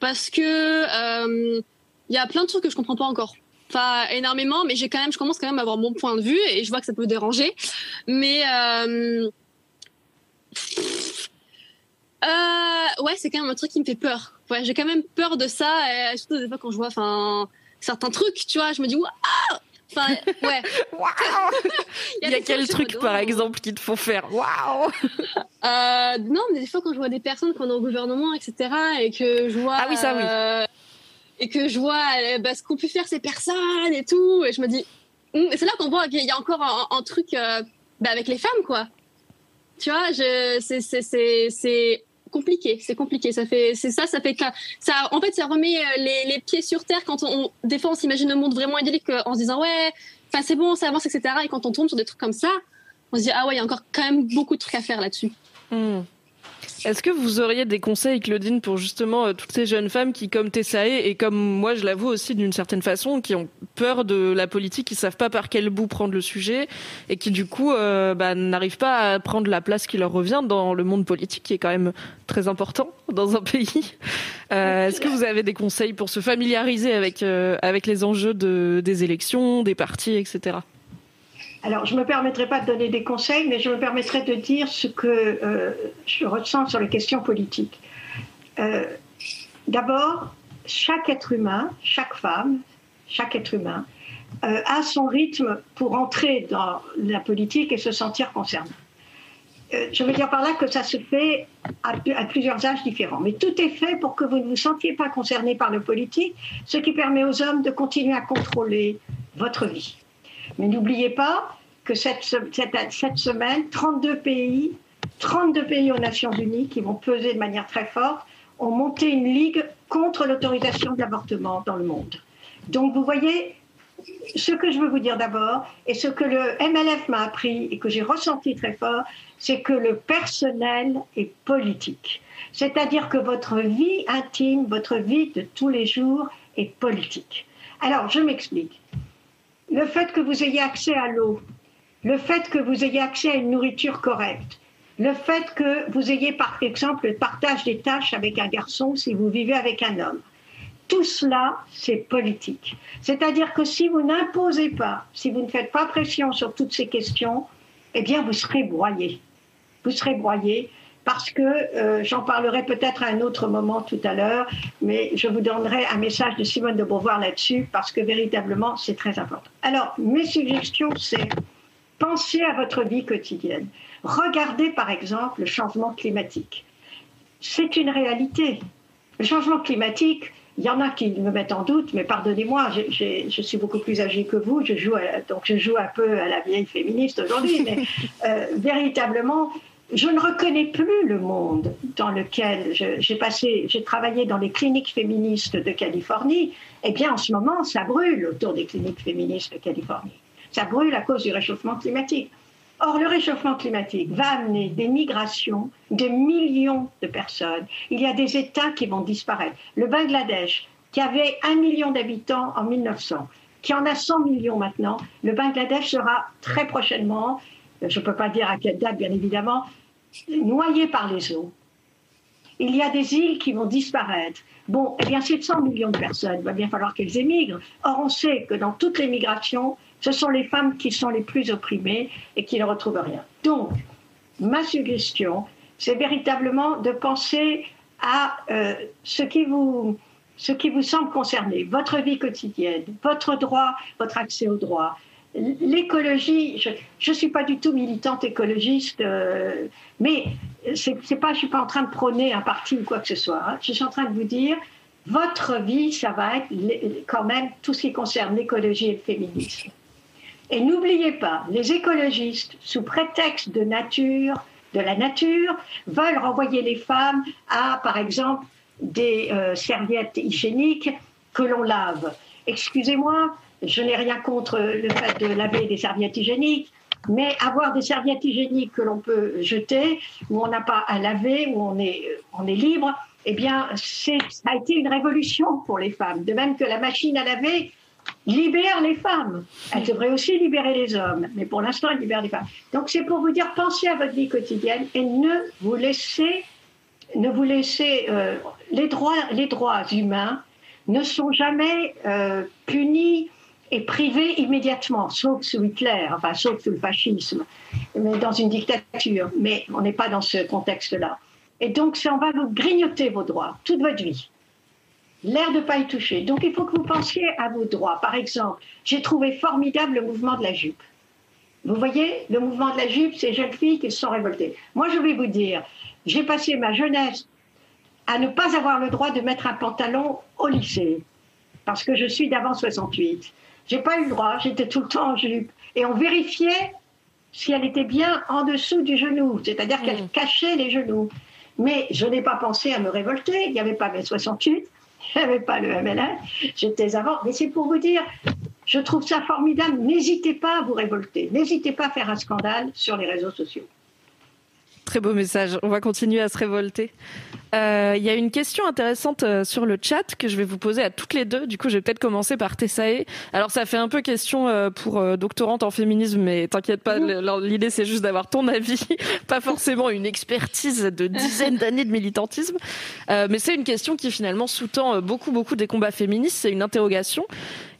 S4: parce que il euh, y a plein de trucs que je comprends pas encore. Enfin, énormément, mais j'ai quand même, je commence quand même à avoir mon point de vue et je vois que ça peut déranger. Mais euh, euh, ouais, c'est quand même un truc qui me fait peur. Ouais, j'ai quand même peur de ça, et surtout des fois quand je vois, enfin, certains trucs, tu vois, je me dis, ah Enfin, ouais.
S2: Il y a, quel truc, par exemple, qui te font faire? Waouh
S4: euh, Non, mais des fois, quand je vois des personnes qui sont au gouvernement, etc., et que je vois.
S2: Ah oui, ça, oui. Euh,
S4: et que je vois euh, bah, ce qu'ont pu faire ces personnes et tout, et je me dis. Hum, c'est là qu'on voit qu'il y a encore un, truc bah, avec les femmes, quoi. Tu vois, c'est compliqué, c'est compliqué. Ça fait, c'est ça, ça fait que ça, en fait, ça remet euh, les, pieds sur terre quand on, des fois, on s'imagine un monde vraiment idyllique euh, en se disant ouais, enfin c'est bon, ça avance, etc. Et quand on tombe sur des trucs comme ça, on se dit ah ouais, il y a encore quand même beaucoup de trucs à faire là-dessus.
S2: Hmm. Est-ce que vous auriez des conseils, Claudine, pour justement euh, toutes ces jeunes femmes qui, comme Tessae, et comme moi je l'avoue aussi d'une certaine façon, qui ont peur de la politique, qui savent pas par quel bout prendre le sujet, et qui du coup euh, bah, n'arrivent pas à prendre la place qui leur revient dans le monde politique, qui est quand même très important dans un pays. Euh, Est-ce que vous avez des conseils pour se familiariser avec euh, avec les enjeux de, des élections, des partis, etc.
S3: Alors, je ne me permettrai pas de donner des conseils, mais je me permettrai de dire ce que euh, je ressens sur les questions politiques. Euh, d'abord, chaque être humain, chaque femme, chaque être humain euh, a son rythme pour entrer dans la politique et se sentir concerné. je veux dire par là que ça se fait à, à, plusieurs âges différents. Mais tout est fait pour que vous ne vous sentiez pas concerné par le politique, ce qui permet aux hommes de continuer à contrôler votre vie. Mais n'oubliez pas que cette, cette, cette, semaine, 32 pays, 32 pays aux Nations Unies qui vont peser de manière très forte, ont monté une ligue contre l'autorisation de l'avortement dans le monde. Donc vous voyez, ce que je veux vous dire d'abord, et ce que le MLF m'a appris et que j'ai ressenti très fort, c'est que le personnel est politique. C'est-à-dire que votre vie intime, votre vie de tous les jours est politique. Alors, je m'explique. Le fait que vous ayez accès à l'eau, le fait que vous ayez accès à une nourriture correcte, le fait que vous ayez par exemple le partage des tâches avec un garçon si vous vivez avec un homme, tout cela, c'est politique. C'est-à-dire que si vous n'imposez pas, si vous ne faites pas pression sur toutes ces questions, eh bien, vous serez broyé. Vous serez broyé parce que euh, j'en parlerai peut-être à un autre moment tout à l'heure, mais je vous donnerai un message de Simone de Beauvoir là-dessus parce que véritablement, c'est très important. Alors, mes suggestions, c'est penser à votre vie quotidienne. Regardez par exemple le changement climatique. C'est une réalité. Le changement climatique, il y en a qui me mettent en doute, mais pardonnez-moi, je suis beaucoup plus âgée que vous, je joue donc je joue un peu à la vieille féministe aujourd'hui, mais euh, véritablement, je ne reconnais plus le monde dans lequel j'ai travaillé dans les cliniques féministes de Californie. Eh bien, en ce moment, ça brûle autour des cliniques féministes de Californie. Ça brûle à cause du réchauffement climatique. Or, le réchauffement climatique va amener des migrations de millions de personnes. Il y a des États qui vont disparaître. Le Bangladesh, qui avait un million d'habitants en 1900, qui en a 100 millions maintenant, le Bangladesh sera très prochainement, je ne peux pas dire à quelle date bien évidemment, noyé par les eaux. Il y a des îles qui vont disparaître. Bon, eh bien, ces 100 millions de personnes, il va bien falloir qu'elles émigrent. Or, on sait que dans toutes les migrations, ce sont les femmes qui sont les plus opprimées et qui ne retrouvent rien. Donc, ma suggestion, c'est véritablement de penser à euh, ce, qui vous, ce qui vous semble concerner, votre vie quotidienne, votre droit, votre accès au droit. L'écologie, je ne suis pas du tout militante écologiste, euh, mais c'est pas, je ne suis pas en train de prôner un parti ou quoi que ce soit. Hein. Je suis en train de vous dire, votre vie, ça va être quand même tout ce qui concerne l'écologie et le féminisme. Et n'oubliez pas, les écologistes, sous prétexte de nature, de la nature, veulent renvoyer les femmes à, par exemple, des euh, serviettes hygiéniques que l'on lave. Excusez-moi, je n'ai rien contre le fait de laver des serviettes hygiéniques, mais avoir des serviettes hygiéniques que l'on peut jeter, où on n'a pas à laver, où on est, on est libre, eh bien, ça a été une révolution pour les femmes. De même que la machine à laver libère les femmes. Elle devrait aussi libérer les hommes, mais pour l'instant, elle libère les femmes. Donc c'est pour vous dire, pensez à votre vie quotidienne et ne vous laissez, ne vous laissez, euh, les droits, les droits humains ne sont jamais euh, punis et privés immédiatement, sauf sous Hitler, enfin sauf sous le fascisme, mais dans une dictature. Mais on n'est pas dans ce contexte-là. Et donc, on va vous grignoter vos droits toute votre vie l'air de ne pas y toucher. Donc il faut que vous pensiez à vos droits. Par exemple, j'ai trouvé formidable le mouvement de la jupe. Vous voyez, le mouvement de la jupe, ces jeunes filles qui se sont révoltées. Moi, je vais vous dire, j'ai passé ma jeunesse à ne pas avoir le droit de mettre un pantalon au lycée, parce que je suis d'avant 68. J'ai pas eu le droit, j'étais tout le temps en jupe. Et on vérifiait si elle était bien en dessous du genou, c'est-à-dire qu'elle mmh. cachait les genoux. Mais je n'ai pas pensé à me révolter, il n'y avait pas mes 68, je n'avais pas le MLA, j'étais avant. Mais c'est pour vous dire, je trouve ça formidable. N'hésitez pas à vous révolter. N'hésitez pas à faire un scandale sur les réseaux sociaux.
S2: Très beau message. On va continuer à se révolter. Euh, il y a une question intéressante euh, sur le chat que je vais vous poser à toutes les deux. Du coup, je vais peut-être commencer par Tessae. Alors, ça fait un peu question euh, pour doctorante en féminisme, mais t'inquiète pas, l'idée c'est juste d'avoir ton avis, pas forcément une expertise de dizaines d'années de militantisme. mais c'est une question qui finalement sous-tend beaucoup, beaucoup des combats féministes. C'est une interrogation.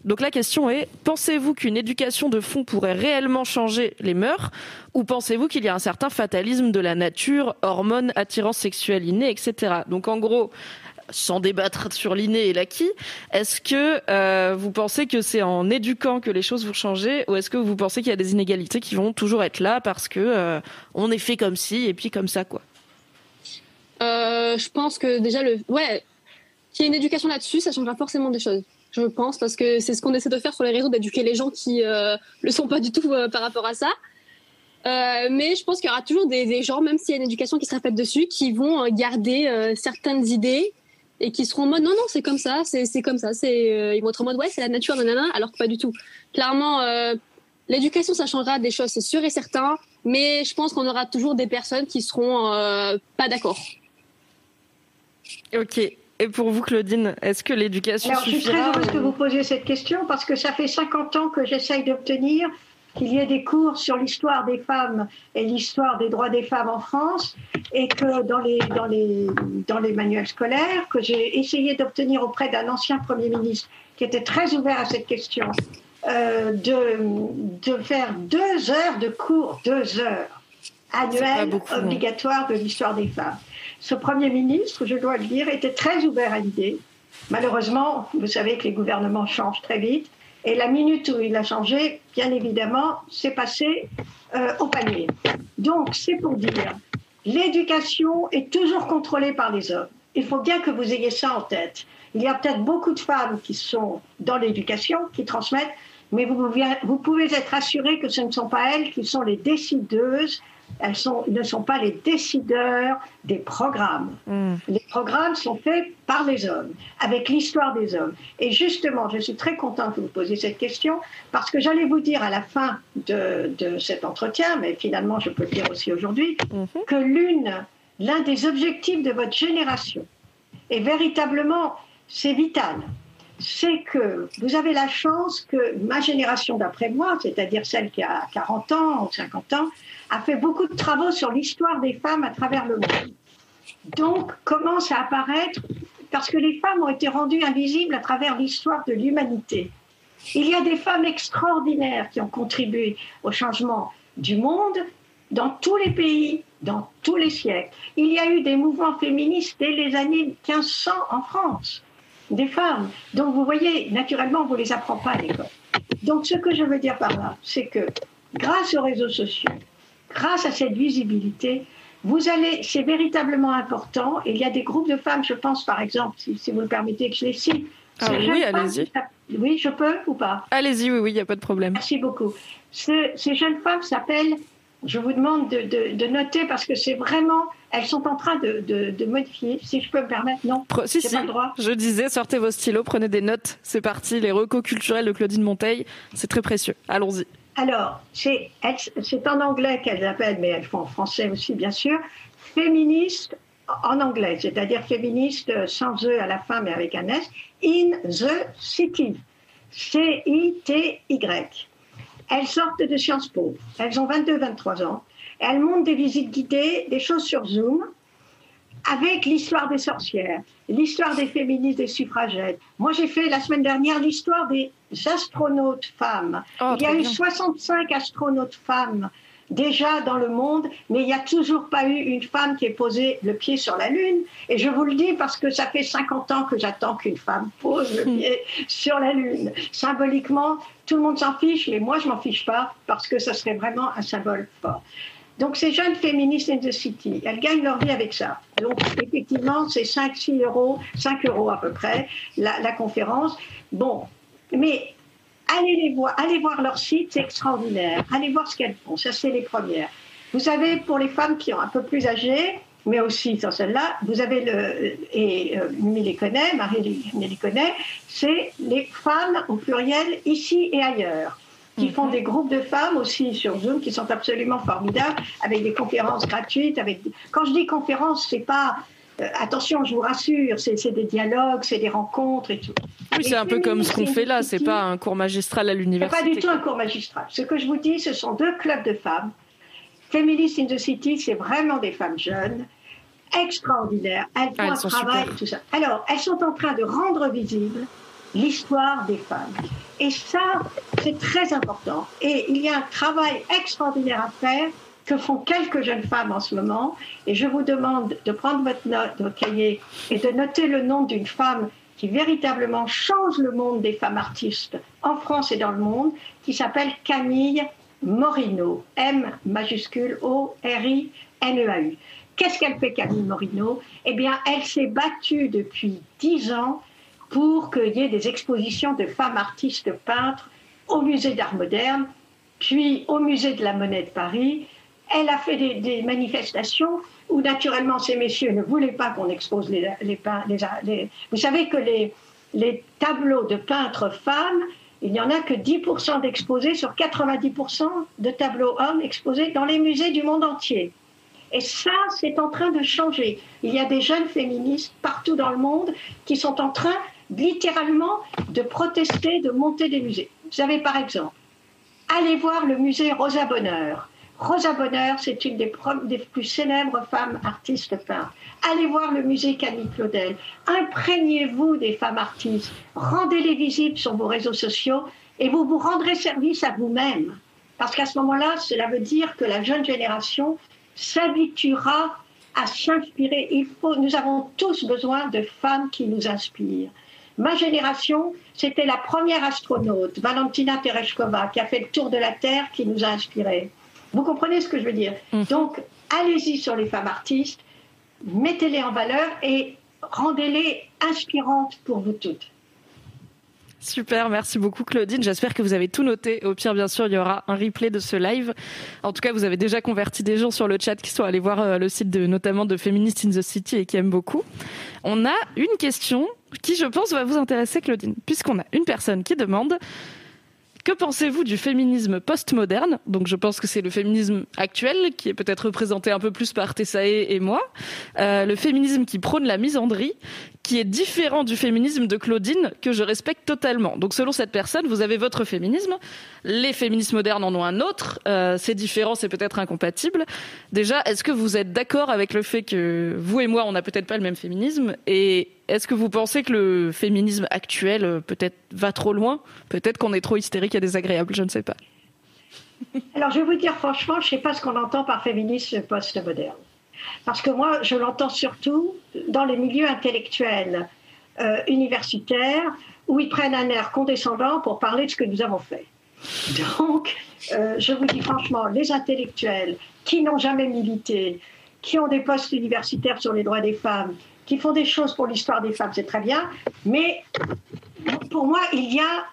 S2: Donc la question est, pensez-vous qu'une éducation de fond pourrait réellement changer les mœurs ou pensez-vous qu'il y a un certain fatalisme de la nature, hormones, attirance sexuelle innée, etc. Donc en gros, sans débattre sur l'inné et l'acquis, est-ce que euh, vous pensez que c'est en éduquant que les choses vont changer, ou est-ce que vous pensez qu'il y a des inégalités qui vont toujours être là parce que euh, on est fait comme ci et puis comme ça, quoi?
S4: Je pense que déjà le, ouais, qu'il y ait une éducation là-dessus, ça changera forcément des choses. Je pense parce que c'est ce qu'on essaie de faire sur les réseaux, d'éduquer les gens qui euh, le sont pas du tout par rapport à ça. Euh, mais je pense qu'il y aura toujours des, gens, même s'il y a une éducation qui sera faite dessus, qui vont euh, garder euh, certaines idées et qui seront en mode non, non, c'est comme ça, c'est comme ça. Ils vont être en mode ouais, c'est la nature, nanana, alors que pas du tout. Clairement, l'éducation, ça changera des choses, c'est sûr et certain, mais je pense qu'on aura toujours des personnes qui seront pas d'accord.
S2: Ok. Et pour vous, Claudine, est-ce que l'éducation
S3: Alors, je suis très heureuse que vous posiez cette question parce que ça fait 50 ans que j'essaye d'obtenir qu'il y ait des cours sur l'histoire des femmes et l'histoire des droits des femmes en France, et que dans les, dans les, dans les manuels scolaires, que j'ai essayé d'obtenir auprès d'un ancien Premier ministre qui était très ouvert à cette question, euh, de, de faire deux heures de cours, deux heures annuelles obligatoires de l'histoire des femmes. Ce Premier ministre, je dois le dire, était très ouvert à l'idée. Malheureusement, vous savez que les gouvernements changent très vite. Et la minute où il a changé, bien évidemment, c'est passé euh, au panier. Donc, c'est pour dire, l'éducation est toujours contrôlée par les hommes. Il faut bien que vous ayez ça en tête. Il y a peut-être beaucoup de femmes qui sont dans l'éducation, qui transmettent, mais vous, vous pouvez être assuré que ce ne sont pas elles qui sont les décideuses elles sont, ne sont pas les décideurs des programmes. Hmm. Les programmes sont faits par les hommes, avec l'histoire des hommes. Et justement, je suis très contente que vous posiez cette question, parce que j'allais vous dire à la fin de, de, cet entretien, mais finalement je peux le dire aussi aujourd'hui, mhm. que l'une, l'un des objectifs de votre génération, est véritablement, c'est vital, c'est que vous avez la chance que ma génération d'après moi, c'est-à-dire celle qui a 40 ans ou 50 ans, a fait beaucoup de travaux sur l'histoire des femmes à travers le monde. Donc commence à apparaître, parce que les femmes ont été rendues invisibles à travers l'histoire de l'humanité. Il y a des femmes extraordinaires qui ont contribué au changement du monde dans tous les pays, dans tous les siècles. Il y a eu des mouvements féministes dès les années 1500 en France, des femmes. Donc vous voyez, naturellement, on ne vous les apprend pas à l'école. Donc ce que je veux dire par là, c'est que grâce aux réseaux sociaux, grâce à cette visibilité, vous allez, c'est véritablement important. Il y a des groupes de femmes, je pense par exemple, si, vous le permettez que je les cite.
S2: Ah oui, allez-y.
S3: Oui, je peux ou pas?
S2: Allez-y, oui, oui, il n'y a pas de problème.
S3: Merci beaucoup. ces jeunes femmes s'appellent, je vous demande de, noter parce que c'est vraiment, elles sont en train de, modifier, si je peux me permettre. Non,
S2: si, si. Pas le droit. Je disais, sortez vos stylos, prenez des notes. C'est parti, les recos culturels de Claudine Monteil, c'est très précieux. Allons-y.
S3: Alors, c'est en anglais qu'elles appellent, mais elles font en français aussi, bien sûr, féministe en anglais, c'est-à-dire féministe sans E à la fin, mais avec un S, in the city. C-I-T-Y. Elles sortent de Sciences Po. Elles ont 22-23 ans. elles montent des visites guidées, des choses sur Zoom, avec l'histoire des sorcières, l'histoire des féministes, des suffragettes. Moi, j'ai fait la semaine dernière l'histoire des astronautes femmes. Oh, il y a eu 65 astronautes femmes déjà dans le monde, mais il n'y a toujours pas eu une femme qui ait posé le pied sur la Lune. Et je vous le dis parce que ça fait 50 ans que j'attends qu'une femme pose le pied sur la Lune. Symboliquement, tout le monde s'en fiche, mais moi, je m'en fiche pas parce que ça serait vraiment un symbole fort. Donc, ces jeunes féministes in the city, elles gagnent leur vie avec ça. Donc, effectivement, c'est 5, 6 euros, 5 euros à peu près, la, conférence. Bon, mais allez les voir, allez voir leur site, c'est extraordinaire. Allez voir ce qu'elles font, ça c'est les premières. Vous savez, pour les femmes qui sont un peu plus âgées, mais aussi sans celle-là, vous avez le, et euh, les connaît, Marie les connaît, c'est les femmes au pluriel ici et ailleurs qui font mhm. des groupes de femmes aussi sur Zoom qui sont absolument formidables, avec des conférences gratuites. Avec... Quand je dis conférences, c'est pas euh, attention, je vous rassure, c'est des dialogues, c'est des rencontres et tout.
S2: Oui, c'est un peu comme ce qu'on fait là, c'est pas un cours magistral à l'université.
S3: Pas du tout un cours magistral. Ce que je vous dis, ce sont deux clubs de femmes. Feminist in the City, c'est vraiment des femmes jeunes, extraordinaires. Elles font ah, un travail, tout ça. Alors, elles sont en train de rendre visible l'histoire des femmes. Et ça, c'est très important. Et il y a un travail extraordinaire à faire que font quelques jeunes femmes en ce moment. Et je vous demande de prendre votre note, votre cahier et de noter le nom d'une femme qui véritablement change le monde des femmes artistes en France et dans le monde, qui s'appelle Camille Morino, M majuscule O-R-I-N-E-A-U. Qu'est-ce qu'elle fait, Camille Morino? Eh bien, elle s'est battue depuis dix ans pour qu'il y ait des expositions de femmes artistes peintres au musée d'art moderne, puis au musée de la monnaie de Paris. Elle a fait des, manifestations où naturellement ces messieurs ne voulaient pas qu'on expose les, les, Vous savez que les tableaux de peintres femmes, il n'y en a que 10% d'exposés sur 90% de tableaux hommes exposés dans les musées du monde entier. Et ça, c'est en train de changer. Il y a des jeunes féministes partout dans le monde qui sont en train littéralement de protester, de monter des musées. Vous avez par exemple, allez voir le musée Rosa Bonheur. Rosa Bonheur, c'est une des, des, plus célèbres femmes artistes peintres. Allez voir le musée Camille Claudel. Imprégnez-vous des femmes artistes. Rendez-les visibles sur vos réseaux sociaux et vous vous rendrez service à vous-même. Parce qu'à ce moment-là, cela veut dire que la jeune génération s'habituera à s'inspirer. Nous avons tous besoin de femmes qui nous inspirent. Ma génération, c'était la première astronaute, Valentina Tereshkova, qui a fait le tour de la Terre, qui nous a inspirés. Vous comprenez ce que je veux dire? Mhm. Donc, allez-y sur les femmes artistes, mettez-les en valeur et rendez-les inspirantes pour vous toutes.
S2: Super, merci beaucoup Claudine. J'espère que vous avez tout noté. Au pire, bien sûr, il y aura un replay de ce live. En tout cas, vous avez déjà converti des gens sur le chat qui sont allés voir euh, le site de, notamment de Feminist in the City et qui aiment beaucoup. On a une question qui, je pense, va vous intéresser, Claudine, puisqu'on a une personne qui demande que pensez-vous du féminisme postmoderne? Donc je pense que c'est le féminisme actuel qui est peut-être représenté un peu plus par Tessae et moi, euh, le féminisme qui prône la misandrie, qui est différent du féminisme de Claudine que je respecte totalement. Donc selon cette personne, vous avez votre féminisme, les féministes modernes en ont un autre, euh, c'est différent, c'est peut-être incompatible. Déjà, est-ce que vous êtes d'accord avec le fait que vous et moi, on n'a peut-être pas le même féminisme? Et est-ce que vous pensez que le féminisme actuel euh, peut-être va trop loin? Peut-être qu'on est trop hystérique et désagréable, je ne sais pas.
S3: Alors je vais vous dire franchement, je ne sais pas ce qu'on entend par féminisme post-moderne. Parce que moi, je l'entends surtout dans les milieux intellectuels euh, universitaires où ils prennent un air condescendant pour parler de ce que nous avons fait. Donc, euh, je vous dis franchement, les intellectuels qui n'ont jamais milité, qui ont des postes universitaires sur les droits des femmes, qui font des choses pour l'histoire des femmes, c'est très bien. Mais pour moi, il y a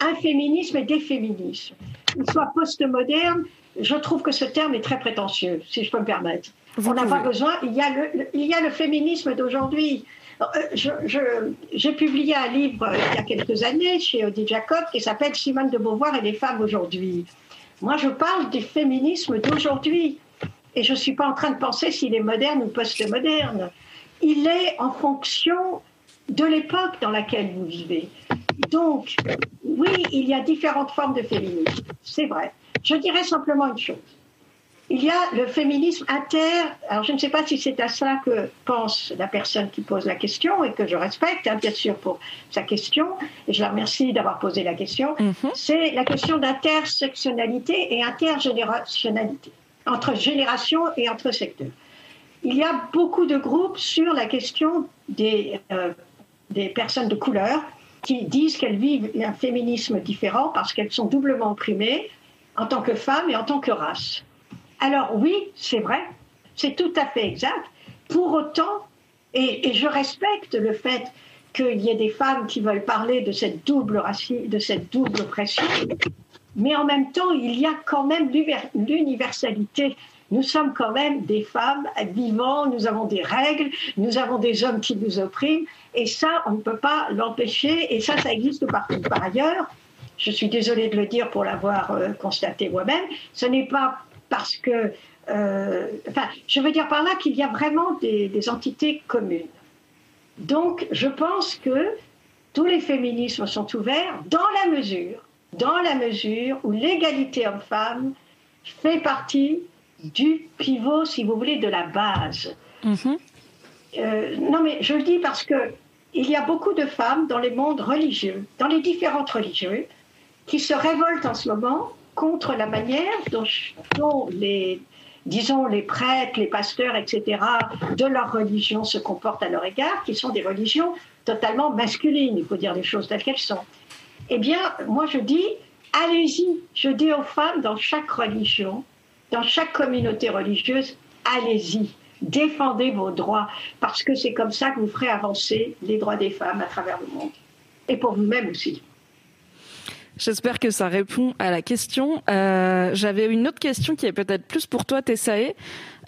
S3: un féminisme et des féminismes. Qu'il soit postmoderne, je trouve que ce terme est très prétentieux, si je peux me permettre. On n'a pas besoin. Il y a le, il y a le féminisme d'aujourd'hui. Euh, j'ai publié un livre euh, il y a quelques années chez Odie Jacob qui s'appelle Simone de Beauvoir et les femmes aujourd'hui. Moi, je parle du féminisme d'aujourd'hui. Et je ne suis pas en train de penser s'il est moderne ou post-moderne il est en fonction de l'époque dans laquelle vous vivez. Donc, oui, il y a différentes formes de féminisme, c'est vrai. Je dirais simplement une chose. Il y a le féminisme inter. Alors, je ne sais pas si c'est à cela que pense la personne qui pose la question et que je respecte, hein, bien sûr, pour sa question. Et je la remercie d'avoir posé la question. Mhm. C'est la question d'intersectionnalité et intergénérationnalité, entre générations et entre secteurs il y a beaucoup de groupes sur la question des, euh, des personnes de couleur qui disent qu'elles vivent un féminisme différent parce qu'elles sont doublement opprimées en tant que femmes et en tant que race. Alors oui, c'est vrai, c'est tout à fait exact. Pour autant, et, je respecte le fait qu'il y ait des femmes qui veulent parler de cette double de cette double oppression, mais en même temps, il y a quand même l'universalité nous sommes quand même des femmes vivants, nous avons des règles, nous avons des hommes qui nous oppriment, et ça, on ne peut pas l'empêcher, et ça, ça existe partout. Par ailleurs, je suis désolée de le dire pour l'avoir euh, constaté moi-même, ce n'est pas parce que... Euh, enfin, je veux dire par là qu'il y a vraiment des, des entités communes. Donc, je pense que tous les féminismes sont ouverts dans la mesure, dans la mesure où l'égalité homme-femme fait partie du pivot, si vous voulez, de la base. Mhm. Euh, non, mais je le dis parce que il y a beaucoup de femmes dans les mondes religieux, dans les différentes religions, qui se révoltent en ce moment contre la manière dont, les, disons, les prêtres, les pasteurs, etc., de leur religion se comportent à leur égard, qui sont des religions totalement masculines, il faut dire les choses telles qu'elles sont. Eh bien, moi je dis, allez-y, je dis aux femmes dans chaque religion, dans chaque communauté religieuse, allez-y, défendez vos droits, parce que c'est comme ça que vous ferez avancer les droits des femmes à travers le monde, et pour vous-même aussi.
S2: J'espère que ça répond à la question. Euh, J'avais une autre question qui est peut-être plus pour toi, Tessae.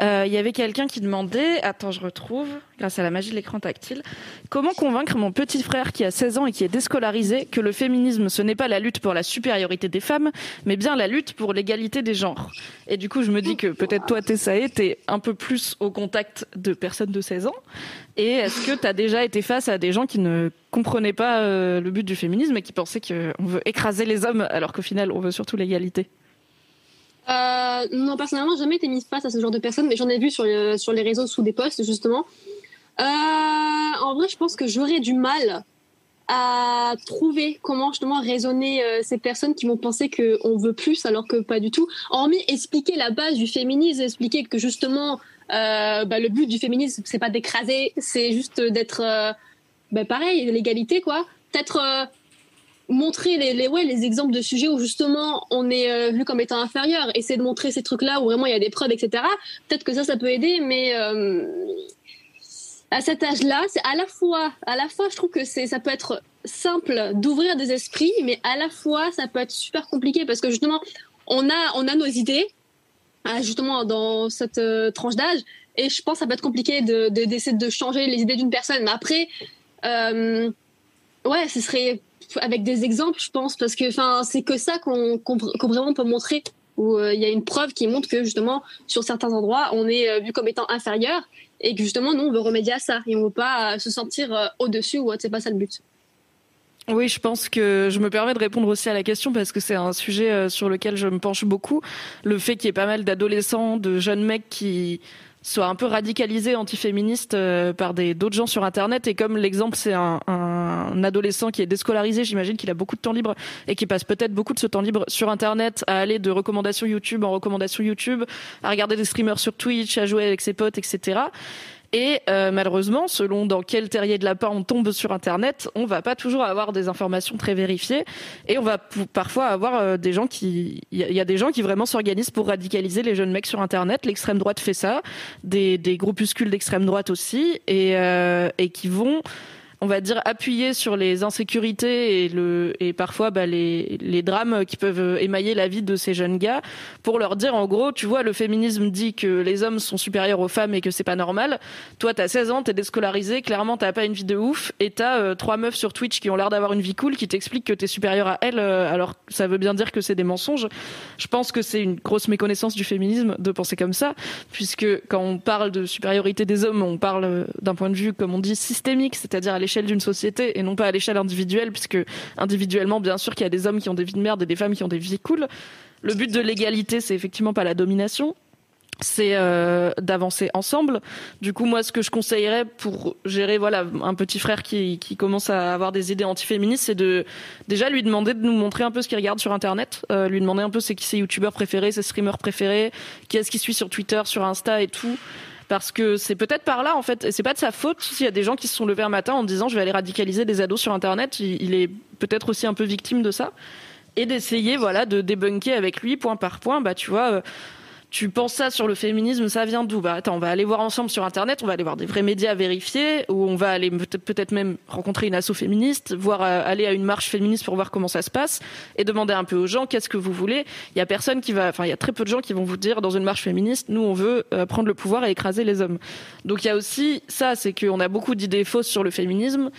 S2: Euh, il y avait quelqu'un qui demandait, attends, je retrouve, grâce à la magie de l'écran tactile, comment convaincre mon petit frère qui a 16 ans et qui est déscolarisé que le féminisme, ce n'est pas la lutte pour la supériorité des femmes, mais bien la lutte pour l'égalité des genres. Et du coup, je me dis que peut-être toi, Tessae, t'es un peu plus au contact de personnes de 16 ans. Et est-ce que tu as déjà été face à des gens qui ne comprenaient pas euh, le but du féminisme et qui pensaient qu'on veut écraser les hommes alors qu'au final, on veut surtout l'égalité?
S4: Euh, non, personnellement, jamais été mise face à ce genre de personnes, mais j'en ai vu sur, sur les réseaux sous des posts, justement. Euh, en vrai, je pense que j'aurais du mal à trouver comment justement raisonner euh, ces personnes qui vont penser qu'on veut plus alors que pas du tout. Hormis expliquer la base du féminisme, expliquer que justement euh, bah, le but du féminisme c'est pas d'écraser, c'est juste d'être bah, pareil, l'égalité quoi. Peut-être montrer les, ouais, les exemples de sujets où justement on est euh, vu comme étant inférieur, essayer de montrer ces trucs-là où vraiment il y a des preuves, etc. Peut-être que ça, ça peut aider, mais euh, à cet âge-là, c'est à la fois, à la fois, je trouve que c'est, ça peut être simple d'ouvrir des esprits, mais à la fois, ça peut être super compliqué parce que justement, on a, on a nos idées, euh, justement dans cette tranche d'âge, et je pense que ça peut être compliqué de, d'essayer de, changer les idées d'une personne. Mais après, ouais, ce serait avec des exemples, je pense, parce que c'est que ça qu'on vraiment peut montrer où euh, il y a une preuve qui montre que justement sur certains endroits on est euh, vu comme étant inférieur et que justement nous on veut remédier à ça et on veut pas euh, se sentir au-dessus ou c'est pas ça le but.
S2: Oui, je pense que je me permets de répondre aussi à la question parce que c'est un sujet sur lequel je me penche beaucoup. Le fait qu'il y ait pas mal d'adolescents, de jeunes mecs qui soit un peu radicalisé antiféministe euh, par des d'autres gens sur internet. Et comme l'exemple c'est un, un, adolescent qui est déscolarisé j'imagine qu'il a beaucoup de temps libre et qui passe peut-être beaucoup de ce temps libre sur internet à aller de recommandations YouTube en recommandations YouTube à regarder des streamers sur Twitch à jouer avec ses potes etc et euh, malheureusement, selon dans quel terrier de lapin on tombe sur Internet, on va pas toujours avoir des informations très vérifiées, et on va parfois avoir euh, des gens qui, il y, a des gens qui vraiment s'organisent pour radicaliser les jeunes mecs sur Internet. L'extrême droite fait ça, des, des groupuscules d'extrême droite aussi, et, euh, et qui vont on va dire, appuyer sur les insécurités et, parfois bah, les, les drames qui peuvent émailler la vie de ces jeunes gars pour leur dire, en gros, tu vois, le féminisme dit que les hommes sont supérieurs aux femmes et que c'est pas normal. Toi, t'as 16 ans, t'es déscolarisé, clairement, t'as pas une vie de ouf et t'as euh, trois meufs sur Twitch qui ont l'air d'avoir une vie cool qui t'expliquent que t'es supérieur à elles, euh, alors ça veut bien dire que c'est des mensonges. Je pense que c'est une grosse méconnaissance du féminisme de penser comme ça, puisque quand on parle de supériorité des hommes, on parle euh, d'un point de vue, comme on dit, systémique, c'est-à-dire à l'échelle d'une société et non pas à l'échelle individuelle, puisque individuellement, bien sûr qu'il y a des hommes qui ont des vies de merde et des femmes qui ont des vies cool. Le but de l'égalité, c'est effectivement pas la domination, c'est euh, d'avancer ensemble. Du coup, moi, ce que je conseillerais pour gérer voilà un petit frère qui, commence à avoir des idées antiféministes, c'est de déjà lui demander de nous montrer un peu ce qu'il regarde sur Internet, euh, lui demander un peu c'est qui ses youtubeurs préférés, ses streamers préférés, qui est-ce qui suit sur Twitter, sur Insta et tout parce que c'est peut-être par là en fait. C'est pas de sa faute s'il y a des gens qui se sont levés un matin en disant je vais aller radicaliser des ados sur Internet. Il, est peut-être aussi un peu victime de ça et d'essayer voilà de débunker avec lui point par point. Bah tu vois. Tu penses ça sur le féminisme, ça vient d'où? Bah attends, on va aller voir ensemble sur internet, on va aller voir des vrais médias vérifiés, ou on va aller peut-être même rencontrer une asso féministe, voir euh, aller à une marche féministe pour voir comment ça se passe, et demander un peu aux gens qu'est-ce que vous voulez. Il y a personne qui va, enfin il y a très peu de gens qui vont vous dire dans une marche féministe, nous on veut euh, prendre le pouvoir et écraser les hommes. Donc il y a aussi ça, c'est qu'on a beaucoup d'idées fausses sur le féminisme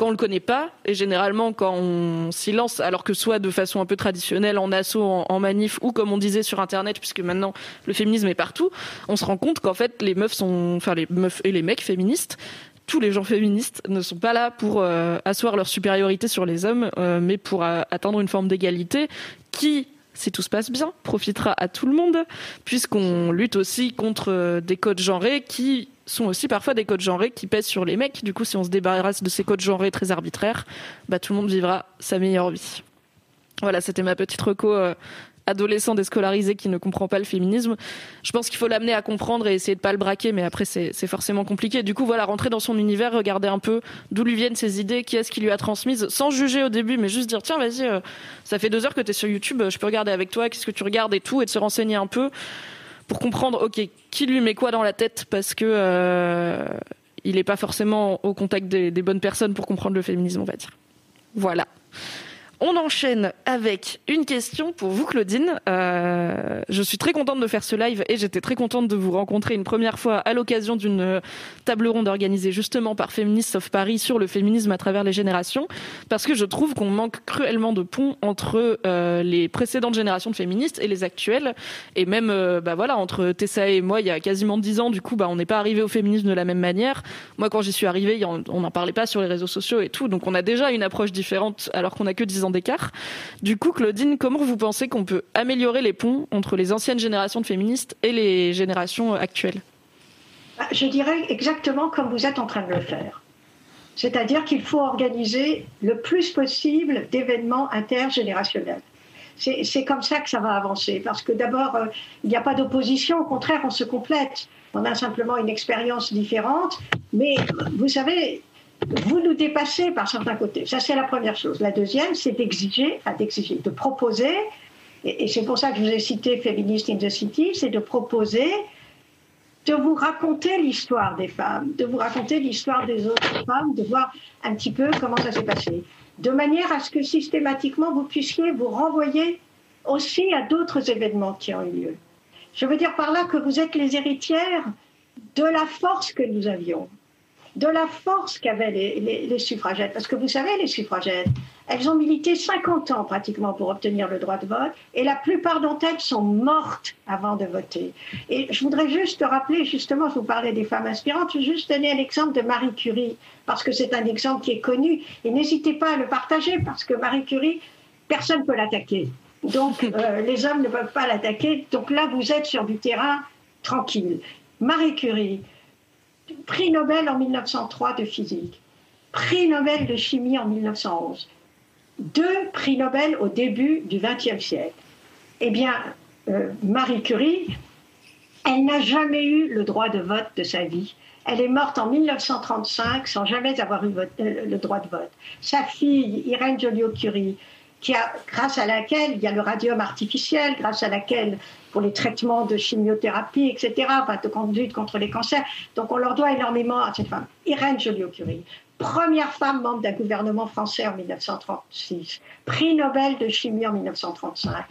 S2: quand on le connaît pas, et généralement quand on s'y lance, alors que soit de façon un peu traditionnelle, en assaut, en, manif, ou comme on disait sur Internet, puisque maintenant le féminisme est partout, on se rend compte qu'en fait les meufs sont, enfin les meufs et les mecs féministes, tous les gens féministes ne sont pas là pour euh, asseoir leur supériorité sur les hommes, euh, mais pour euh, atteindre une forme d'égalité qui si tout se passe bien, profitera à tout le monde, puisqu'on lutte aussi contre des codes genrés qui sont aussi parfois des codes genrés qui pèsent sur les mecs. Du coup, si on se débarrasse de ces codes genrés très arbitraires, bah, tout le monde vivra sa meilleure vie. Voilà, c'était ma petite reco euh, adolescent déscolarisé qui ne comprend pas le féminisme. Je pense qu'il faut l'amener à comprendre et essayer de pas le braquer, mais après c'est forcément compliqué. Du coup, voilà, rentrer dans son univers, regarder un peu d'où lui viennent ses idées, qui est-ce qui lui a transmise, sans juger au début, mais juste dire tiens, vas-y, euh, ça fait deux heures que tu es sur YouTube, je peux regarder avec toi, qu'est-ce que tu regardes et tout, et de se renseigner un peu pour comprendre, ok, qui lui met quoi dans la tête, parce que euh, il n'est pas forcément au contact des, des bonnes personnes pour comprendre le féminisme, on va dire. Voilà. On enchaîne avec une question pour vous, Claudine. Euh, je suis très contente de faire ce live et j'étais très contente de vous rencontrer une première fois à l'occasion d'une table ronde organisée justement par Féministes of Paris sur le féminisme à travers les générations, parce que je trouve qu'on manque cruellement de ponts entre euh, les précédentes générations de féministes et les actuelles, et même euh, bah voilà entre Tessa et moi il y a quasiment dix ans. Du coup, bah on n'est pas arrivé au féminisme de la même manière. Moi, quand j'y suis arrivée, on n'en parlait pas sur les réseaux sociaux et tout, donc on a déjà une approche différente alors qu'on a que dix ans d'écart. Du coup, Claudine, comment vous pensez qu'on peut améliorer les ponts entre les anciennes générations de féministes et les générations actuelles?
S3: Bah, Je dirais exactement comme vous êtes en train de le faire. C'est-à-dire qu'il faut organiser le plus possible d'événements intergénérationnels. C'est comme ça que ça va avancer, parce que d'abord, euh, il n'y a pas d'opposition, au contraire, on se complète. On a simplement une expérience différente, mais vous savez, vous nous dépassez par certains côtés. Ça, c'est la première chose. La deuxième, c'est d'exiger, d'exiger, de proposer, et, c'est pour ça que je vous ai cité Feminist in the City, c'est de proposer de vous raconter l'histoire des femmes, de vous raconter l'histoire des autres femmes, de voir un petit peu comment ça s'est passé, de manière à ce que systématiquement vous puissiez vous renvoyer aussi à d'autres événements qui ont eu lieu. Je veux dire par là que vous êtes les héritières de la force que nous avions, de la force qu'avaient les, suffragettes. Parce que vous savez, les suffragettes, elles ont milité 50 ans pratiquement pour obtenir le droit de vote, et la plupart d'entre elles sont mortes avant de voter. Et je voudrais juste rappeler, justement, je vous parlais des femmes inspirantes, je vais juste donner l'exemple de Marie Curie, parce que c'est un exemple qui est connu, et n'hésitez pas à le partager, parce que Marie Curie, personne ne peut l'attaquer. Donc, euh, les hommes ne peuvent pas l'attaquer. Donc là, vous êtes sur du terrain tranquille. Marie Curie, prix Nobel en 1903 de physique, prix Nobel de chimie en 1911, deux prix Nobel au début du XXe siècle. Eh bien, euh, Marie Curie, elle n'a jamais eu le droit de vote de sa vie. Elle est morte en 1935 sans jamais avoir eu euh, le droit de vote. Sa fille, Irène Joliot-Curie, grâce à laquelle il y a le radium artificiel, grâce à laquelle pour les traitements de chimiothérapie, etc., de conduite contre les cancers. Donc on leur doit énormément à cette femme. Irène Joliot-Curie, première femme membre d'un gouvernement français en 1936, prix Nobel de chimie en 1935.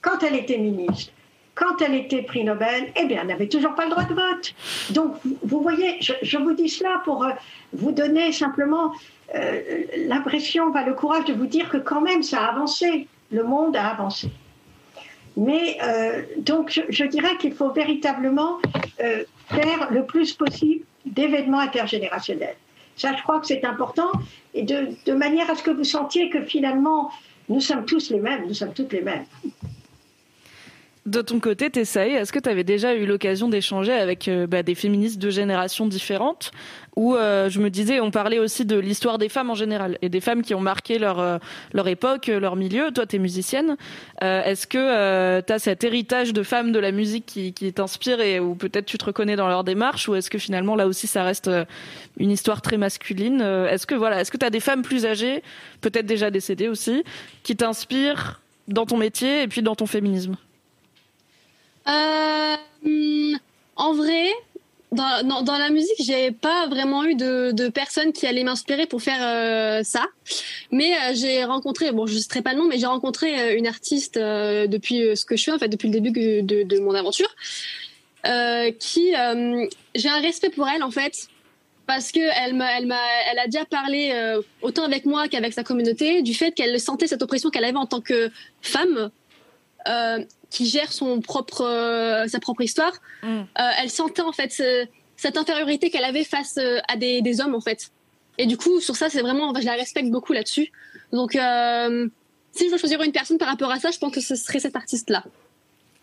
S3: Quand elle était ministre, quand elle était prix Nobel, eh bien, elle n'avait toujours pas le droit de vote. Donc, vous voyez, je, vous dis cela pour euh, vous donner simplement euh, l'impression, le courage de vous dire que quand même, ça a avancé. Le monde a avancé. Mais euh, donc, je, dirais qu'il faut véritablement faire le plus possible d'événements intergénérationnels. Ça, je crois que c'est important, et de, de, manière à ce que vous sentiez que finalement, nous sommes tous les mêmes, nous sommes toutes les mêmes.
S2: De ton côté, Tessaï, est-ce que tu avais déjà eu l'occasion d'échanger avec euh, bah, des féministes de générations différentes? Où euh, je me disais, on parlait aussi de l'histoire des femmes en général et des femmes qui ont marqué leur, euh, leur époque, leur milieu. Toi, tu es musicienne. est-ce que tu as cet héritage de femmes de la musique qui, t'inspire et où peut-être tu te reconnais dans leur démarche? Ou est-ce que finalement, là aussi, ça reste une histoire très masculine? Est-ce que voilà, est-ce que tu as des femmes plus âgées, peut-être déjà décédées aussi, qui t'inspirent dans ton métier et puis dans ton féminisme?
S4: Euh, en vrai, dans, dans, la musique, j'ai pas vraiment eu de, de personnes qui allaient m'inspirer pour faire euh, ça. Mais euh, j'ai rencontré, bon, je ne citerai pas le nom, mais j'ai rencontré euh, une artiste depuis ce que je fais, en fait, depuis le début de, de mon aventure, qui, j'ai un respect pour elle, en fait, parce que elle m'a, elle a déjà parlé autant avec moi qu'avec sa communauté du fait qu'elle sentait cette oppression qu'elle avait en tant que femme qui gère son propre, euh, sa propre histoire, mm. euh, elle sentait en fait cette infériorité qu'elle avait face euh, à des, des, hommes en fait. Et du coup, sur ça, c'est vraiment, je la respecte beaucoup là-dessus. Donc, si je veux choisir une personne par rapport à ça, je pense que ce serait cette artiste-là.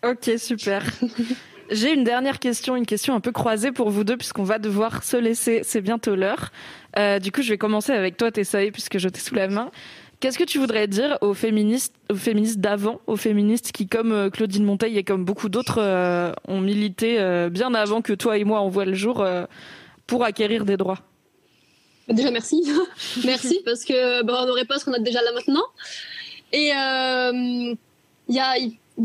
S2: Ok, super. J'ai une dernière question, une question un peu croisée pour vous deux, puisqu'on va devoir se laisser, c'est bientôt l'heure. du coup, je vais commencer avec toi, Tessaï, puisque je t'ai sous la main. Qu'est-ce que tu voudrais dire aux féministes, aux féministes d'avant, aux féministes qui, comme euh, Claudine Monteil et comme beaucoup d'autres, euh, ont milité euh, bien avant que toi et moi on voit le jour pour acquérir des droits?
S4: Déjà merci, merci parce que bah, on n'aurait pas ce qu'on a déjà là maintenant. Et il y a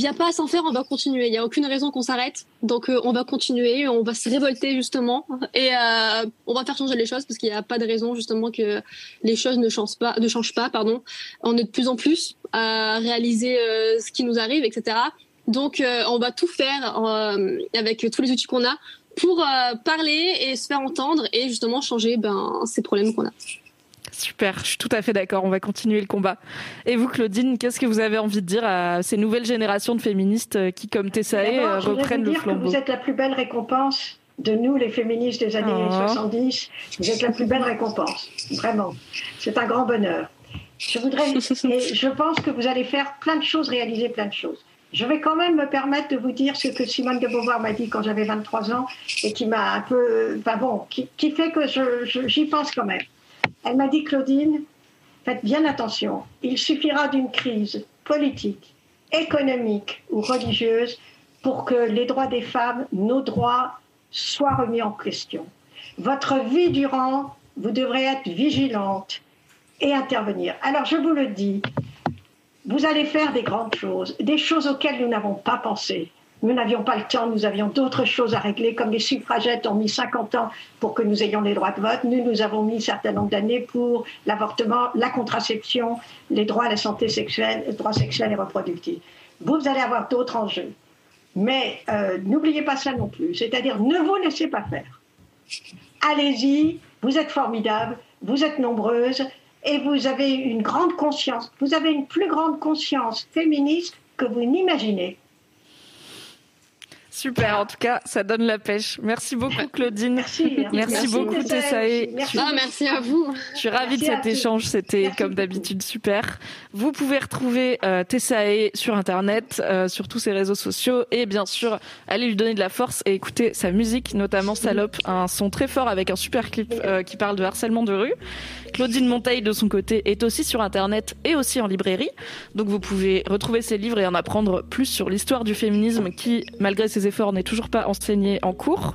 S4: n'y a pas à s'en faire, on va continuer. Il n'y a aucune raison qu'on s'arrête. Donc euh, on va continuer, on va se révolter justement et euh, on va faire changer les choses parce qu'il n'y a pas de raison justement que les choses ne changent pas. Ne changent pas pardon. On est de plus en plus à réaliser euh, ce qui nous arrive, etc. Donc on va tout faire avec tous les outils qu'on a pour parler et se faire entendre et justement changer ben, ces problèmes qu'on a.
S2: Super, je suis tout à fait d'accord. On va continuer le combat. Et vous, Claudine, qu'est-ce que vous avez envie de dire à ces nouvelles générations de féministes euh, qui, comme Tessae, euh, reprennent le flambeau
S3: Vous êtes la plus belle récompense de nous, les féministes des années 70. Vous êtes la plus belle récompense, vraiment. C'est un grand bonheur. Je voudrais, et je pense que vous allez faire plein de choses, réaliser plein de choses. Je vais quand même me permettre de vous dire ce que Simone de Beauvoir m'a dit quand j'avais 23 ans et qui m'a un peu, enfin bon, qui, qui fait que j'y pense quand même. Elle m'a dit, Claudine, faites bien attention, il suffira d'une crise politique, économique ou religieuse pour que les droits des femmes, nos droits, soient remis en question. Votre vie durant, vous devrez être vigilante et intervenir. Alors je vous le dis, vous allez faire des grandes choses, des choses auxquelles nous n'avons pas pensé. Nous n'avions pas le temps, nous avions d'autres choses à régler, comme les suffragettes ont mis 50 ans pour que nous ayons les droits de vote. Nous, nous avons mis un certain nombre d'années pour l'avortement, la contraception, les droits à la santé sexuelle, les droits sexuels et reproductifs. Vous, allez avoir d'autres enjeux. Mais euh, n'oubliez pas ça non plus, c'est-à-dire ne vous laissez pas faire. Allez-y, vous êtes formidables, vous êtes nombreuses et vous avez une grande conscience, vous avez une plus grande conscience féministe que vous n'imaginez.
S2: Super, en tout cas, ça donne la pêche. Merci beaucoup, Claudine.
S3: Merci,
S2: merci, beaucoup, Tessae.
S4: Merci. Ah, merci à vous.
S2: Je suis ravie de cet échange. C'était, comme d'habitude, super. Vous pouvez retrouver euh, Tessae sur Internet, euh, sur tous ses réseaux sociaux et bien sûr, aller lui donner de la force et écouter sa musique, notamment Salope, un son très fort avec un super clip euh, qui parle de harcèlement de rue. Claudine Monteil, de son côté, est aussi sur Internet et aussi en librairie. Donc vous pouvez retrouver ses livres et en apprendre plus sur l'histoire du féminisme qui, malgré ses efforts, n'est toujours pas enseigné en cours.